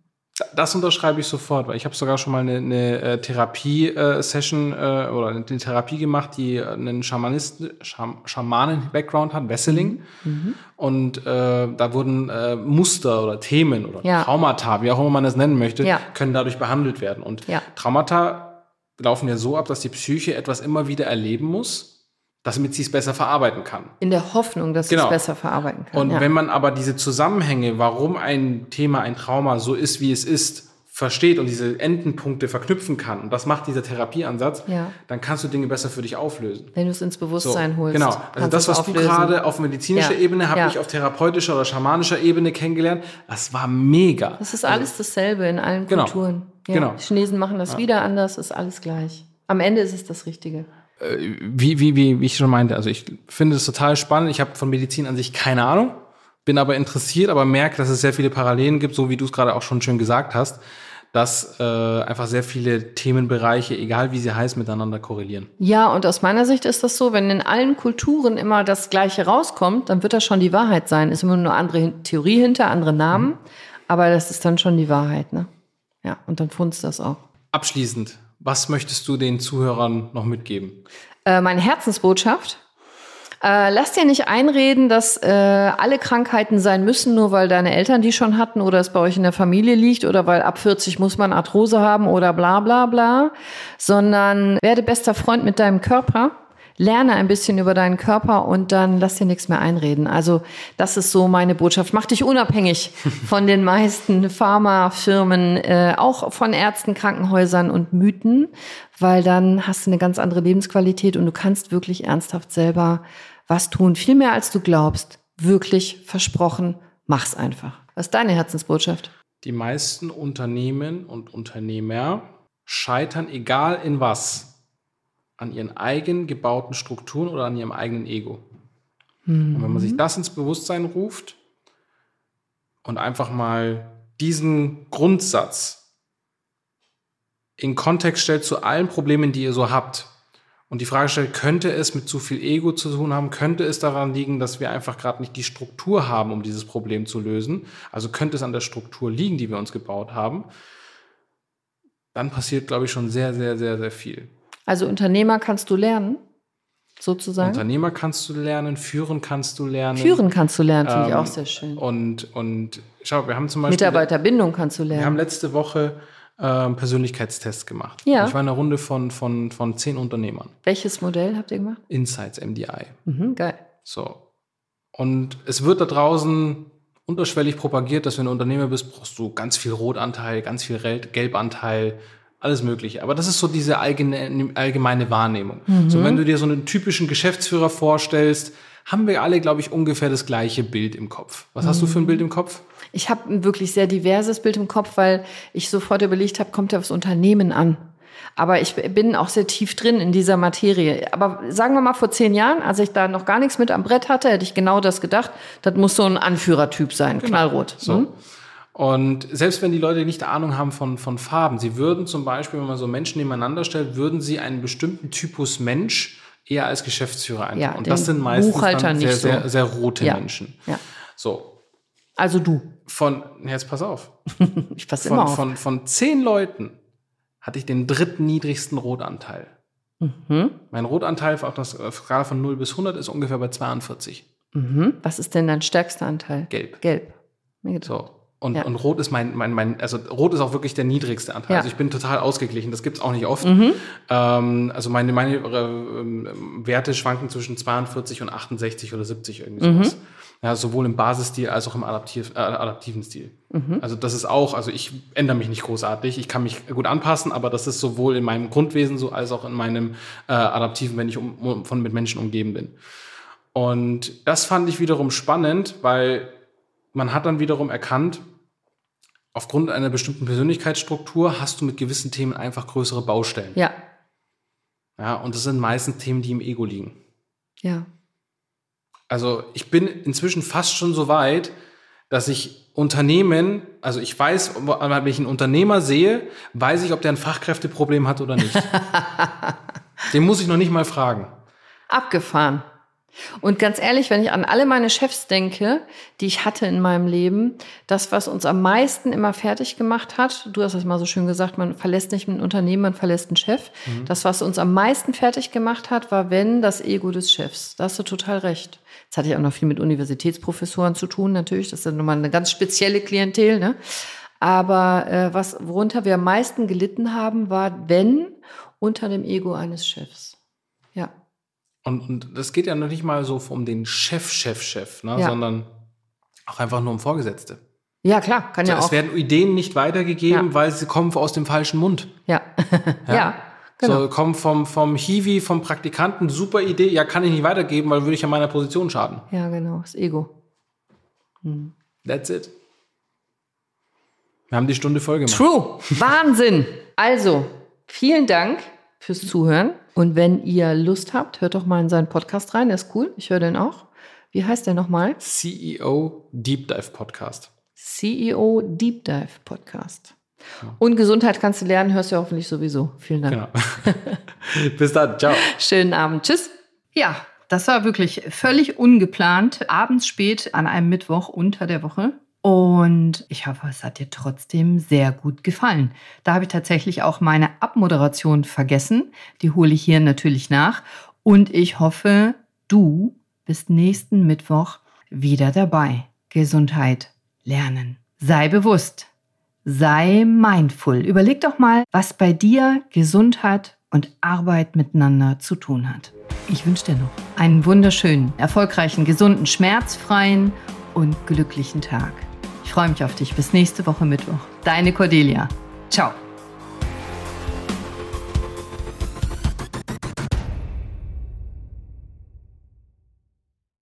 Das unterschreibe ich sofort, weil ich habe sogar schon mal eine, eine äh, Therapie-Session äh, äh, oder eine Therapie gemacht, die äh, einen Schamanisten, Scham Schamanen-Background hat, Wesseling. Mhm. Und äh, da wurden äh, Muster oder Themen oder ja. Traumata, wie auch immer man das nennen möchte, ja. können dadurch behandelt werden. Und ja. Traumata laufen ja so ab, dass die Psyche etwas immer wieder erleben muss damit sie es besser verarbeiten kann. In der Hoffnung, dass genau. sie es besser verarbeiten kann. Und ja. wenn man aber diese Zusammenhänge, warum ein Thema, ein Trauma so ist, wie es ist, versteht und diese Endenpunkte verknüpfen kann, und das macht dieser Therapieansatz, ja. dann kannst du Dinge besser für dich auflösen. Wenn du es ins Bewusstsein so, holst. Genau. Also das, was auflösen. du gerade auf medizinischer ja. Ebene, habe ich auf therapeutischer oder schamanischer Ebene kennengelernt. Das war mega. Das ist alles also, dasselbe in allen genau. Kulturen. Genau. Die Chinesen machen das wieder anders, ist alles gleich. Am Ende ist es das Richtige. Äh, wie, wie, wie, wie ich schon meinte, also ich finde es total spannend. Ich habe von Medizin an sich keine Ahnung, bin aber interessiert, aber merke, dass es sehr viele Parallelen gibt, so wie du es gerade auch schon schön gesagt hast, dass äh, einfach sehr viele Themenbereiche, egal wie sie heißen, miteinander korrelieren. Ja, und aus meiner Sicht ist das so, wenn in allen Kulturen immer das Gleiche rauskommt, dann wird das schon die Wahrheit sein. Ist immer nur eine andere Theorie hinter, andere Namen, mhm. aber das ist dann schon die Wahrheit, ne? Ja, und dann funzt das auch. Abschließend, was möchtest du den Zuhörern noch mitgeben? Äh, meine Herzensbotschaft. Äh, lass dir nicht einreden, dass äh, alle Krankheiten sein müssen, nur weil deine Eltern die schon hatten oder es bei euch in der Familie liegt oder weil ab 40 muss man Arthrose haben oder bla bla bla, sondern werde bester Freund mit deinem Körper lerne ein bisschen über deinen Körper und dann lass dir nichts mehr einreden. Also das ist so meine Botschaft. Mach dich unabhängig [LAUGHS] von den meisten Pharmafirmen, äh, auch von Ärzten, Krankenhäusern und Mythen, weil dann hast du eine ganz andere Lebensqualität und du kannst wirklich ernsthaft selber was tun. Viel mehr als du glaubst. Wirklich versprochen. Mach's einfach. Was ist deine Herzensbotschaft? Die meisten Unternehmen und Unternehmer scheitern, egal in was, an ihren eigen gebauten Strukturen oder an ihrem eigenen Ego. Mhm. Und wenn man sich das ins Bewusstsein ruft und einfach mal diesen Grundsatz in Kontext stellt zu allen Problemen, die ihr so habt, und die Frage stellt, könnte es mit zu viel Ego zu tun haben? Könnte es daran liegen, dass wir einfach gerade nicht die Struktur haben, um dieses Problem zu lösen? Also könnte es an der Struktur liegen, die wir uns gebaut haben? Dann passiert, glaube ich, schon sehr, sehr, sehr, sehr viel. Also Unternehmer kannst du lernen, sozusagen. Unternehmer kannst du lernen, führen kannst du lernen. Führen kannst du lernen, finde ähm, ich auch sehr schön. Und, und schau, wir haben zum Beispiel. Mitarbeiterbindung kannst du lernen. Wir haben letzte Woche ähm, Persönlichkeitstests gemacht. Ja. Ich war in einer Runde von, von, von zehn Unternehmern. Welches Modell habt ihr gemacht? Insights MDI. Mhm, geil. So. Und es wird da draußen unterschwellig propagiert, dass wenn du Unternehmer bist, brauchst du ganz viel Rotanteil, ganz viel Gelbanteil, alles Mögliche. Aber das ist so diese allgemeine, allgemeine Wahrnehmung. Mhm. So, wenn du dir so einen typischen Geschäftsführer vorstellst, haben wir alle, glaube ich, ungefähr das gleiche Bild im Kopf. Was mhm. hast du für ein Bild im Kopf? Ich habe ein wirklich sehr diverses Bild im Kopf, weil ich sofort überlegt habe, kommt ja aufs Unternehmen an. Aber ich bin auch sehr tief drin in dieser Materie. Aber sagen wir mal, vor zehn Jahren, als ich da noch gar nichts mit am Brett hatte, hätte ich genau das gedacht. Das muss so ein Anführertyp sein, genau. knallrot. So. Hm? Und selbst wenn die Leute nicht Ahnung haben von, von Farben, sie würden zum Beispiel, wenn man so Menschen nebeneinander stellt, würden sie einen bestimmten Typus Mensch eher als Geschäftsführer einstellen. Ja, und das sind meistens Buchhalter sehr, so. sehr, sehr rote ja. Menschen. Ja. So. Also du. Von, jetzt pass auf. [LAUGHS] ich passe immer auf. Von, von zehn Leuten hatte ich den drittniedrigsten Rotanteil. Mhm. Mein Rotanteil auf der Skala von 0 bis 100 ist ungefähr bei 42. Mhm. Was ist denn dein stärkster Anteil? Gelb. Gelb. So. Und, ja. und Rot ist mein, mein, mein, also Rot ist auch wirklich der niedrigste Anteil. Ja. Also ich bin total ausgeglichen. Das gibt's auch nicht oft. Mhm. Ähm, also meine, meine äh, Werte schwanken zwischen 42 und 68 oder 70 irgendwie sowas. Mhm. Ja, sowohl im Basisstil als auch im adaptiv, äh, adaptiven Stil. Mhm. Also das ist auch, also ich ändere mich nicht großartig. Ich kann mich gut anpassen, aber das ist sowohl in meinem Grundwesen so als auch in meinem äh, adaptiven, wenn ich um, um, von mit Menschen umgeben bin. Und das fand ich wiederum spannend, weil man hat dann wiederum erkannt, aufgrund einer bestimmten Persönlichkeitsstruktur hast du mit gewissen Themen einfach größere Baustellen. Ja. Ja, und das sind meistens Themen, die im Ego liegen. Ja. Also ich bin inzwischen fast schon so weit, dass ich Unternehmen, also ich weiß, wenn ich einen Unternehmer sehe, weiß ich, ob der ein Fachkräfteproblem hat oder nicht. [LAUGHS] Den muss ich noch nicht mal fragen. Abgefahren. Und ganz ehrlich, wenn ich an alle meine Chefs denke, die ich hatte in meinem Leben, das, was uns am meisten immer fertig gemacht hat, du hast es mal so schön gesagt, man verlässt nicht ein Unternehmen, man verlässt einen Chef. Mhm. Das, was uns am meisten fertig gemacht hat, war, wenn, das Ego des Chefs. Da hast du total recht. Das hatte ja auch noch viel mit Universitätsprofessoren zu tun, natürlich. Das ist ja nochmal eine ganz spezielle Klientel, ne? Aber äh, was, worunter wir am meisten gelitten haben, war, wenn, unter dem Ego eines Chefs. Ja. Und, und das geht ja noch nicht mal so um den Chef, Chef, Chef, ne? Ja. sondern auch einfach nur um Vorgesetzte. Ja, klar, kann so, ja es auch. Es werden Ideen nicht weitergegeben, ja. weil sie kommen aus dem falschen Mund. Ja. ja. [LAUGHS] ja. Genau. So, kommen vom, vom Hiwi, vom Praktikanten, super Idee, ja, kann ich nicht weitergeben, weil würde ich an meiner Position schaden. Ja, genau, das Ego. Hm. That's it. Wir haben die Stunde voll gemacht. True. Wahnsinn. Also, vielen Dank fürs Zuhören. Und wenn ihr Lust habt, hört doch mal in seinen Podcast rein. Der ist cool. Ich höre den auch. Wie heißt der nochmal? CEO Deep Dive Podcast. CEO Deep Dive Podcast. Und Gesundheit kannst du lernen, hörst du ja hoffentlich sowieso. Vielen Dank. Genau. [LAUGHS] Bis dann. Ciao. Schönen Abend. Tschüss. Ja, das war wirklich völlig ungeplant. Abends spät an einem Mittwoch unter der Woche. Und ich hoffe, es hat dir trotzdem sehr gut gefallen. Da habe ich tatsächlich auch meine Abmoderation vergessen. Die hole ich hier natürlich nach. Und ich hoffe, du bist nächsten Mittwoch wieder dabei. Gesundheit lernen. Sei bewusst. Sei mindful. Überleg doch mal, was bei dir Gesundheit und Arbeit miteinander zu tun hat. Ich wünsche dir noch einen wunderschönen, erfolgreichen, gesunden, schmerzfreien und glücklichen Tag. Ich freue mich auf dich. Bis nächste Woche Mittwoch. Deine Cordelia. Ciao.